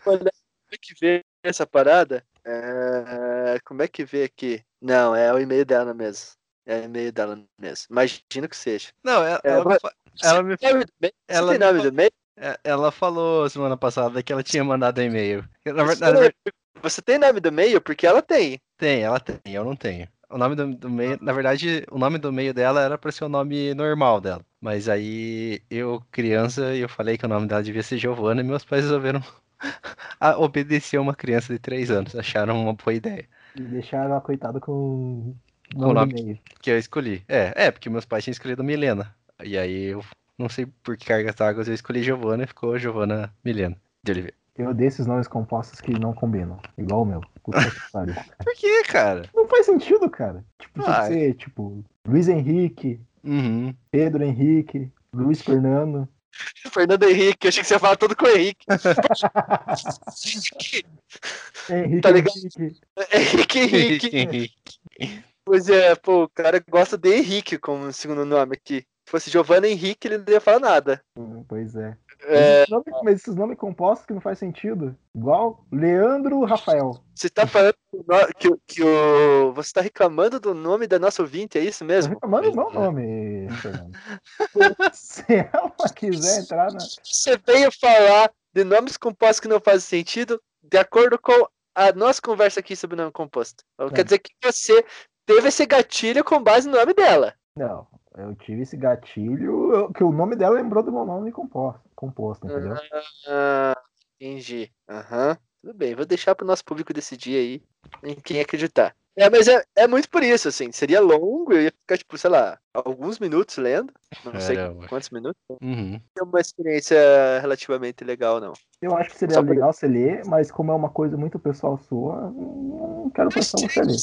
Olha, como é que vê essa parada? É, Como é que vê aqui? Não, é o e-mail dela mesmo. É o e-mail dela mesmo. Imagino que seja.
Não, ela,
É,
ela, fa- ela me,
nome? Você
ela
tem
me
nome
fa-
do e-mail?
é, ela falou semana passada que ela tinha mandado e-mail. Na verdade,
Você tem nome do e-mail? Porque ela tem.
tem, ela tem, eu não tenho. O nome do, do meio, na verdade, o nome do meio dela era pra ser o nome normal dela. Mas aí eu, criança, eu falei que o nome dela devia ser Giovana e meus pais resolveram a- obedecer uma criança de 3 anos. Acharam uma boa ideia.
E deixaram ela coitada com o
Com o
nome
nome.
do meio.
Que eu escolhi. É, é, porque meus pais tinham escolhido Milena. E aí eu não sei por que cargas d'água eu escolhi Giovana e ficou Giovana Milena de Oliveira.
Eu odeio esses nomes compostos que não combinam. Igual o meu. Que.
Por que, cara?
Não faz sentido, cara. Tipo, tinha
Ah,
que ser, tipo, Luiz Henrique,
Uhum.
Pedro Henrique, Luiz Fernando.
Fernando Henrique, eu achei que você ia falar tudo com o Henrique.
Henrique
Tá ligado?
Henrique.
Henrique Henrique. Pois é, pô, o cara gosta de Henrique como segundo nome aqui. Se fosse Giovanna Henrique, ele não ia falar nada.
Pois é.
É,
Esses nomes- mas esses nomes compostos que não faz sentido. Igual Leandro Rafael.
você tá falando que, que, o-. Você tá reclamando do nome da nossa ouvinte, é isso
Tô
mesmo?
reclamando do meu
é.
nome, Fernando. Se ela quiser entrar na.
Você veio falar de nomes compostos que não fazem sentido de acordo com a nossa conversa aqui sobre nome composto. Então, Quer
É.
dizer que você teve esse gatilho com base no nome dela.
Não, eu tive esse gatilho, eu- que o nome dela lembrou do meu nome composto, composto entendeu?
Ah, entendi. Aham. Tudo bem, vou deixar pro nosso público decidir aí em quem acreditar. É, mas é, é muito por isso, assim. Seria longo, eu ia ficar, tipo, sei lá, alguns minutos lendo. Não sei
Caramba.
quantos minutos.
Uhum.
É uma experiência relativamente legal, não.
Eu acho que seria
Só por
legal você ler, mas como é uma coisa muito pessoal sua, não quero prestar você ler.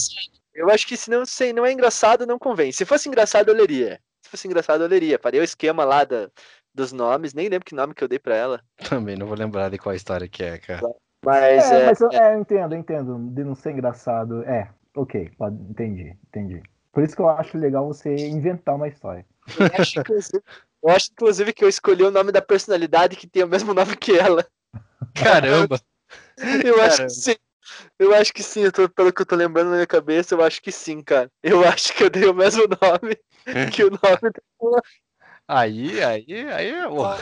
Eu acho que se não, se não é engraçado, não convém. Se fosse engraçado, eu leria. Se fosse engraçado, eu leria. Faria o esquema lá da, dos nomes. Nem lembro que nome que eu dei pra ela.
Também não vou lembrar de qual história que é, cara.
Mas
é,
é.
mas eu, é, eu entendo, eu entendo. De não ser engraçado. É, ok, pode, entendi, entendi. Por isso que eu acho legal você inventar uma história.
Eu acho, inclusive, eu acho, inclusive, que eu escolhi o nome da personalidade que tem o mesmo nome que ela.
Caramba!
Eu acho
Caramba.
que sim. Eu acho que sim, eu tô- pelo que eu tô lembrando na minha cabeça, eu acho que sim, cara. Eu acho que eu dei o mesmo nome que o nome
Aí, aí, aí, é ó.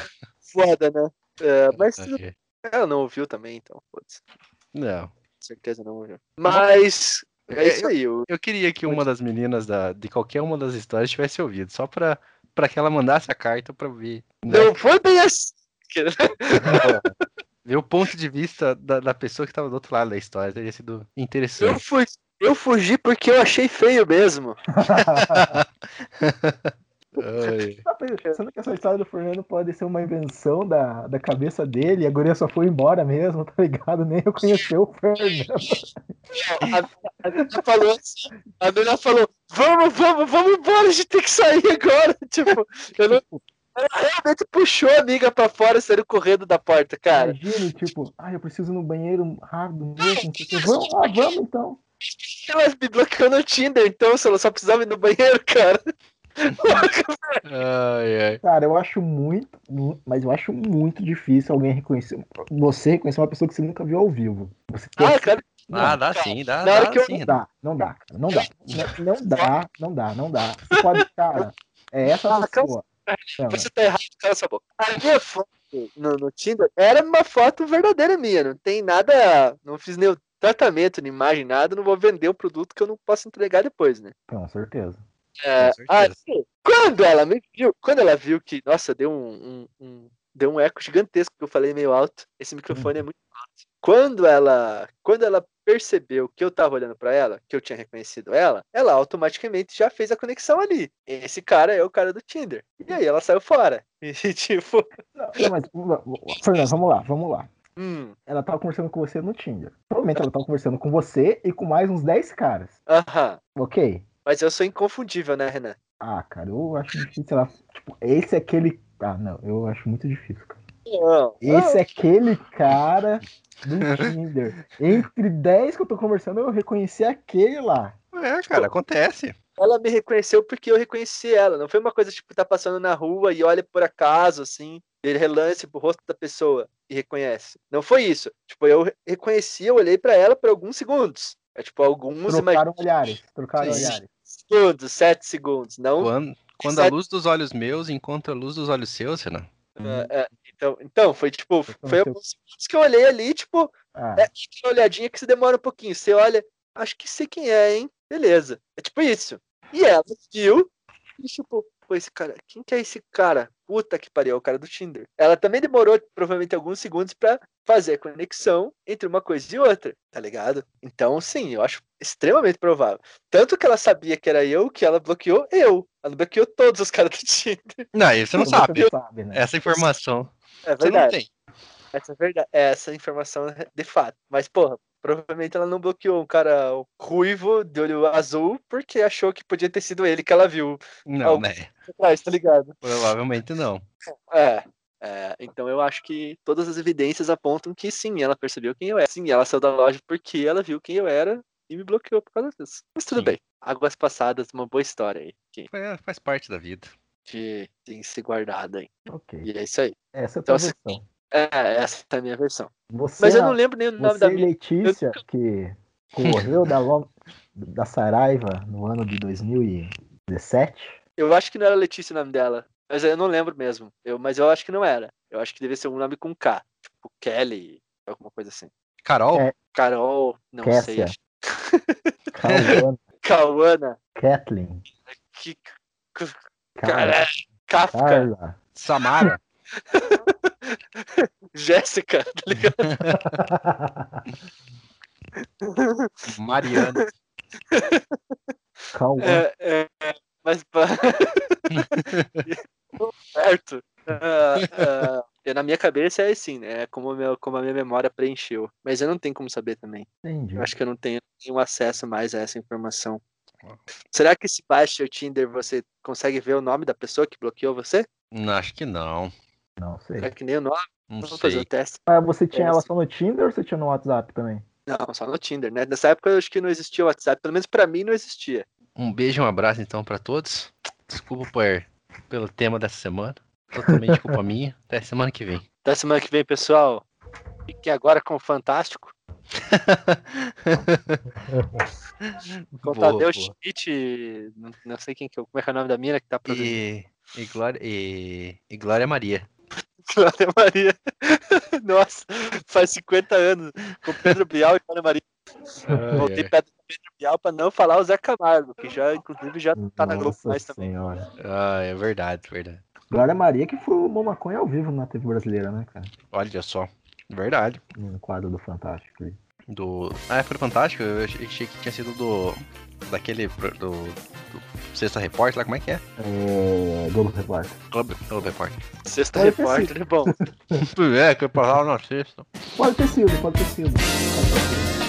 foda, né? É, mas
Aí.
ela não ouviu também, então, foda-se.
Não.
Com certeza não ouviu. Mas é isso aí. Eu...
Eu queria que uma das meninas da, de qualquer uma das histórias tivesse ouvido, só pra, pra que ela mandasse a carta pra ver. né?
Não foi bem assim.
Ver o ponto de vista da, da pessoa que tava do outro lado da história. Teria sido
Eu,
interessante.
fui, eu fugi porque eu achei feio mesmo.
Ai.
Tá pensando que essa história do Fernando pode ser uma invenção da, da cabeça dele e a guria só foi embora mesmo, tá ligado? Nem eu conheceu o Fernando.
A, menina falou assim, a menina falou, vamos, vamos, vamos embora, a gente tem que sair agora. Tipo, eu não. Ela realmente puxou a amiga pra fora, saindo correndo da porta, cara.
Imagina, tipo, ah, eu preciso ir no banheiro rápido mesmo. Vamos lá, vamos então.
Ela me bloqueou no Tinder, então, se ela só precisava ir no banheiro, cara.
Ai, ai.
Cara, eu acho muito, mu- mas eu acho muito difícil alguém reconhecer. Você reconhecer uma pessoa que você nunca viu ao vivo. Você tem
Ah, cara,
Não,
Ah, dá sim, dá,
Na hora
dá
que eu-
sim.
Não dá, não dá, cara, não dá. Não, não dá, não dá, não dá. Você pode, cara, é essa
Ah,
pessoa. Não,
você tá errado, cala essa boca. A minha foto no, no Tinder era uma foto verdadeira minha, não tem nada, não fiz nenhum tratamento, nem imagem, nada, não vou vender um produto que eu não posso entregar depois, né?
com certeza.
É,
Com certeza.
aí, quando ela me viu, quando ela viu que, nossa, deu um, um- um- deu um eco gigantesco que eu falei meio alto. Esse microfone é muito alto. Quando ela, quando ela percebeu que eu tava olhando pra ela, que eu tinha reconhecido ela, ela automaticamente já fez a conexão ali. Esse cara é o cara do Tinder. E aí ela saiu fora. E tipo,
Não, não, mas, Fernando, vamos lá, vamos lá.
hum,
Ela tava conversando com você no Tinder. Provavelmente ela tava conversando com você e com mais uns 10 caras.
aham.
Ok?
Mas eu sou inconfundível, né, Renan?
Ah, cara, eu acho difícil ela. Tipo, esse é aquele. Ah, não, eu acho muito difícil, cara.
Não.
Esse é aquele cara do Tinder. Entre 10 que eu tô conversando, eu reconheci aquele lá.
É, cara, acontece.
ela me reconheceu porque eu reconheci ela. Não foi uma coisa tipo, tá passando na rua e olha por acaso, assim, ele relance pro rosto da pessoa e reconhece. Não foi isso. Tipo, eu reconheci, eu olhei para ela por alguns segundos. É tipo, alguns
Trocaram olhares. Trocaram
Sim.
olhares.
segundos, sete segundos. Não.
Quando, quando a
Sete-
luz dos olhos meus encontra a luz dos olhos seus, Renan.
é, é, então, então, foi tipo,
Foi
alguns segundos que eu olhei ali, tipo,
Ah,
é aquela olhadinha que você demora um pouquinho. Você olha, acho que sei quem é, hein? Beleza. É tipo isso. E ela viu e tipo, pô, esse cara, quem que é esse cara? Puta que pariu, é o cara do Tinder. Ela também demorou provavelmente alguns segundos pra fazer a conexão entre uma coisa e outra, tá ligado? Então, sim, eu acho extremamente provável. Tanto que ela sabia que era eu, que ela bloqueou eu. Ela bloqueou todos os caras do Tinder.
Não, isso você não sabe.
sabe, né?
Essa informação
É
você não
verdade.
tem.
Essa é verdade. Essa informação é de fato. Mas, porra, provavelmente ela não bloqueou um cara ruivo de olho azul porque achou que podia ter sido ele que ela viu
Não, né?
atrás, tá ligado?
Provavelmente não.
É. é, então eu acho que todas as evidências apontam que sim, ela percebeu quem eu era. Sim, ela saiu da loja porque ela viu quem eu era e me bloqueou por causa disso. Mas tudo
Sim.
bem. Águas passadas, uma boa história aí. Que
É, faz parte da vida.
De, de se guardada aí.
Ok.
E é isso aí.
Essa é a
Então, assim,
versão.
É, essa é a minha versão.
Você,
Mas eu
é-
não lembro nem o nome
você
da
e
minha.
Letícia, que correu da, da Saraiva no ano de 2017.
Eu acho que não era Letícia o nome dela. Mas eu não lembro mesmo. Eu, mas eu acho que não era. Eu acho que devia ser um nome com K. Tipo Kelly, alguma coisa assim.
Carol?
É.
Carol, não sei.
Kessia.
acho-
Cauana,
Cauana.
Kathleen,
que-
Cara,
Kafka.
Carla.
Samara?
Jéssica, tá ligado?
Mariana?
Cauã.
É, é, mas certo. Ah, e na minha cabeça é assim, né? É como, meu, como a minha memória preencheu. Mas eu não tenho como saber também.
Entendi.
Eu acho que eu não tenho nenhum acesso mais a essa informação. Será que se baixa o Tinder você consegue ver o nome da pessoa que bloqueou você?
Não, acho que não.
Não sei.
É que nem o nome?
Não
Vamos fazer o
sei.
teste.
Mas você tinha
É,
ela só no Tinder ou você tinha no WhatsApp também?
Não, só no Tinder, né? Nessa época eu acho que não existia o WhatsApp. Pelo menos pra mim não existia.
Um beijo e um abraço então pra todos. Desculpa por, pelo tema dessa semana. Totalmente culpa minha. Até semana que vem.
Até semana que vem, pessoal. Fiquem agora com o Fantástico. Com o Tadeu. Schmidt. Não, não sei quem que é, como é que é o nome da mina que tá produzindo.
E, e, Glória, e, e Glória Maria.
Glória Maria. Nossa, faz 50 anos. Com Pedro Bial e Glória Maria. Voltei
Ai,
perto do Pedro Bial pra não falar o Zé Camargo, que já, inclusive, já tá na Globo
Nossa
mais também.
senhora.
Ah, é verdade, verdade.
Glória Maria que fumou maconha ao vivo na TV brasileira, né, cara?
Olha só. Verdade.
No quadro do Fantástico. aí.
Do. Ah, foi fantástico. Eu achei que tinha sido do. Daquele. Do. do Sexta Repórter lá, como é que é?
É... Globo Repórter.
Globo, Globo Repórter.
Sexta
Pode ter
Repórter, é bom.
É, que eu passava na sexta.
Pode ter sido, pode ter sido. Pode ter sido.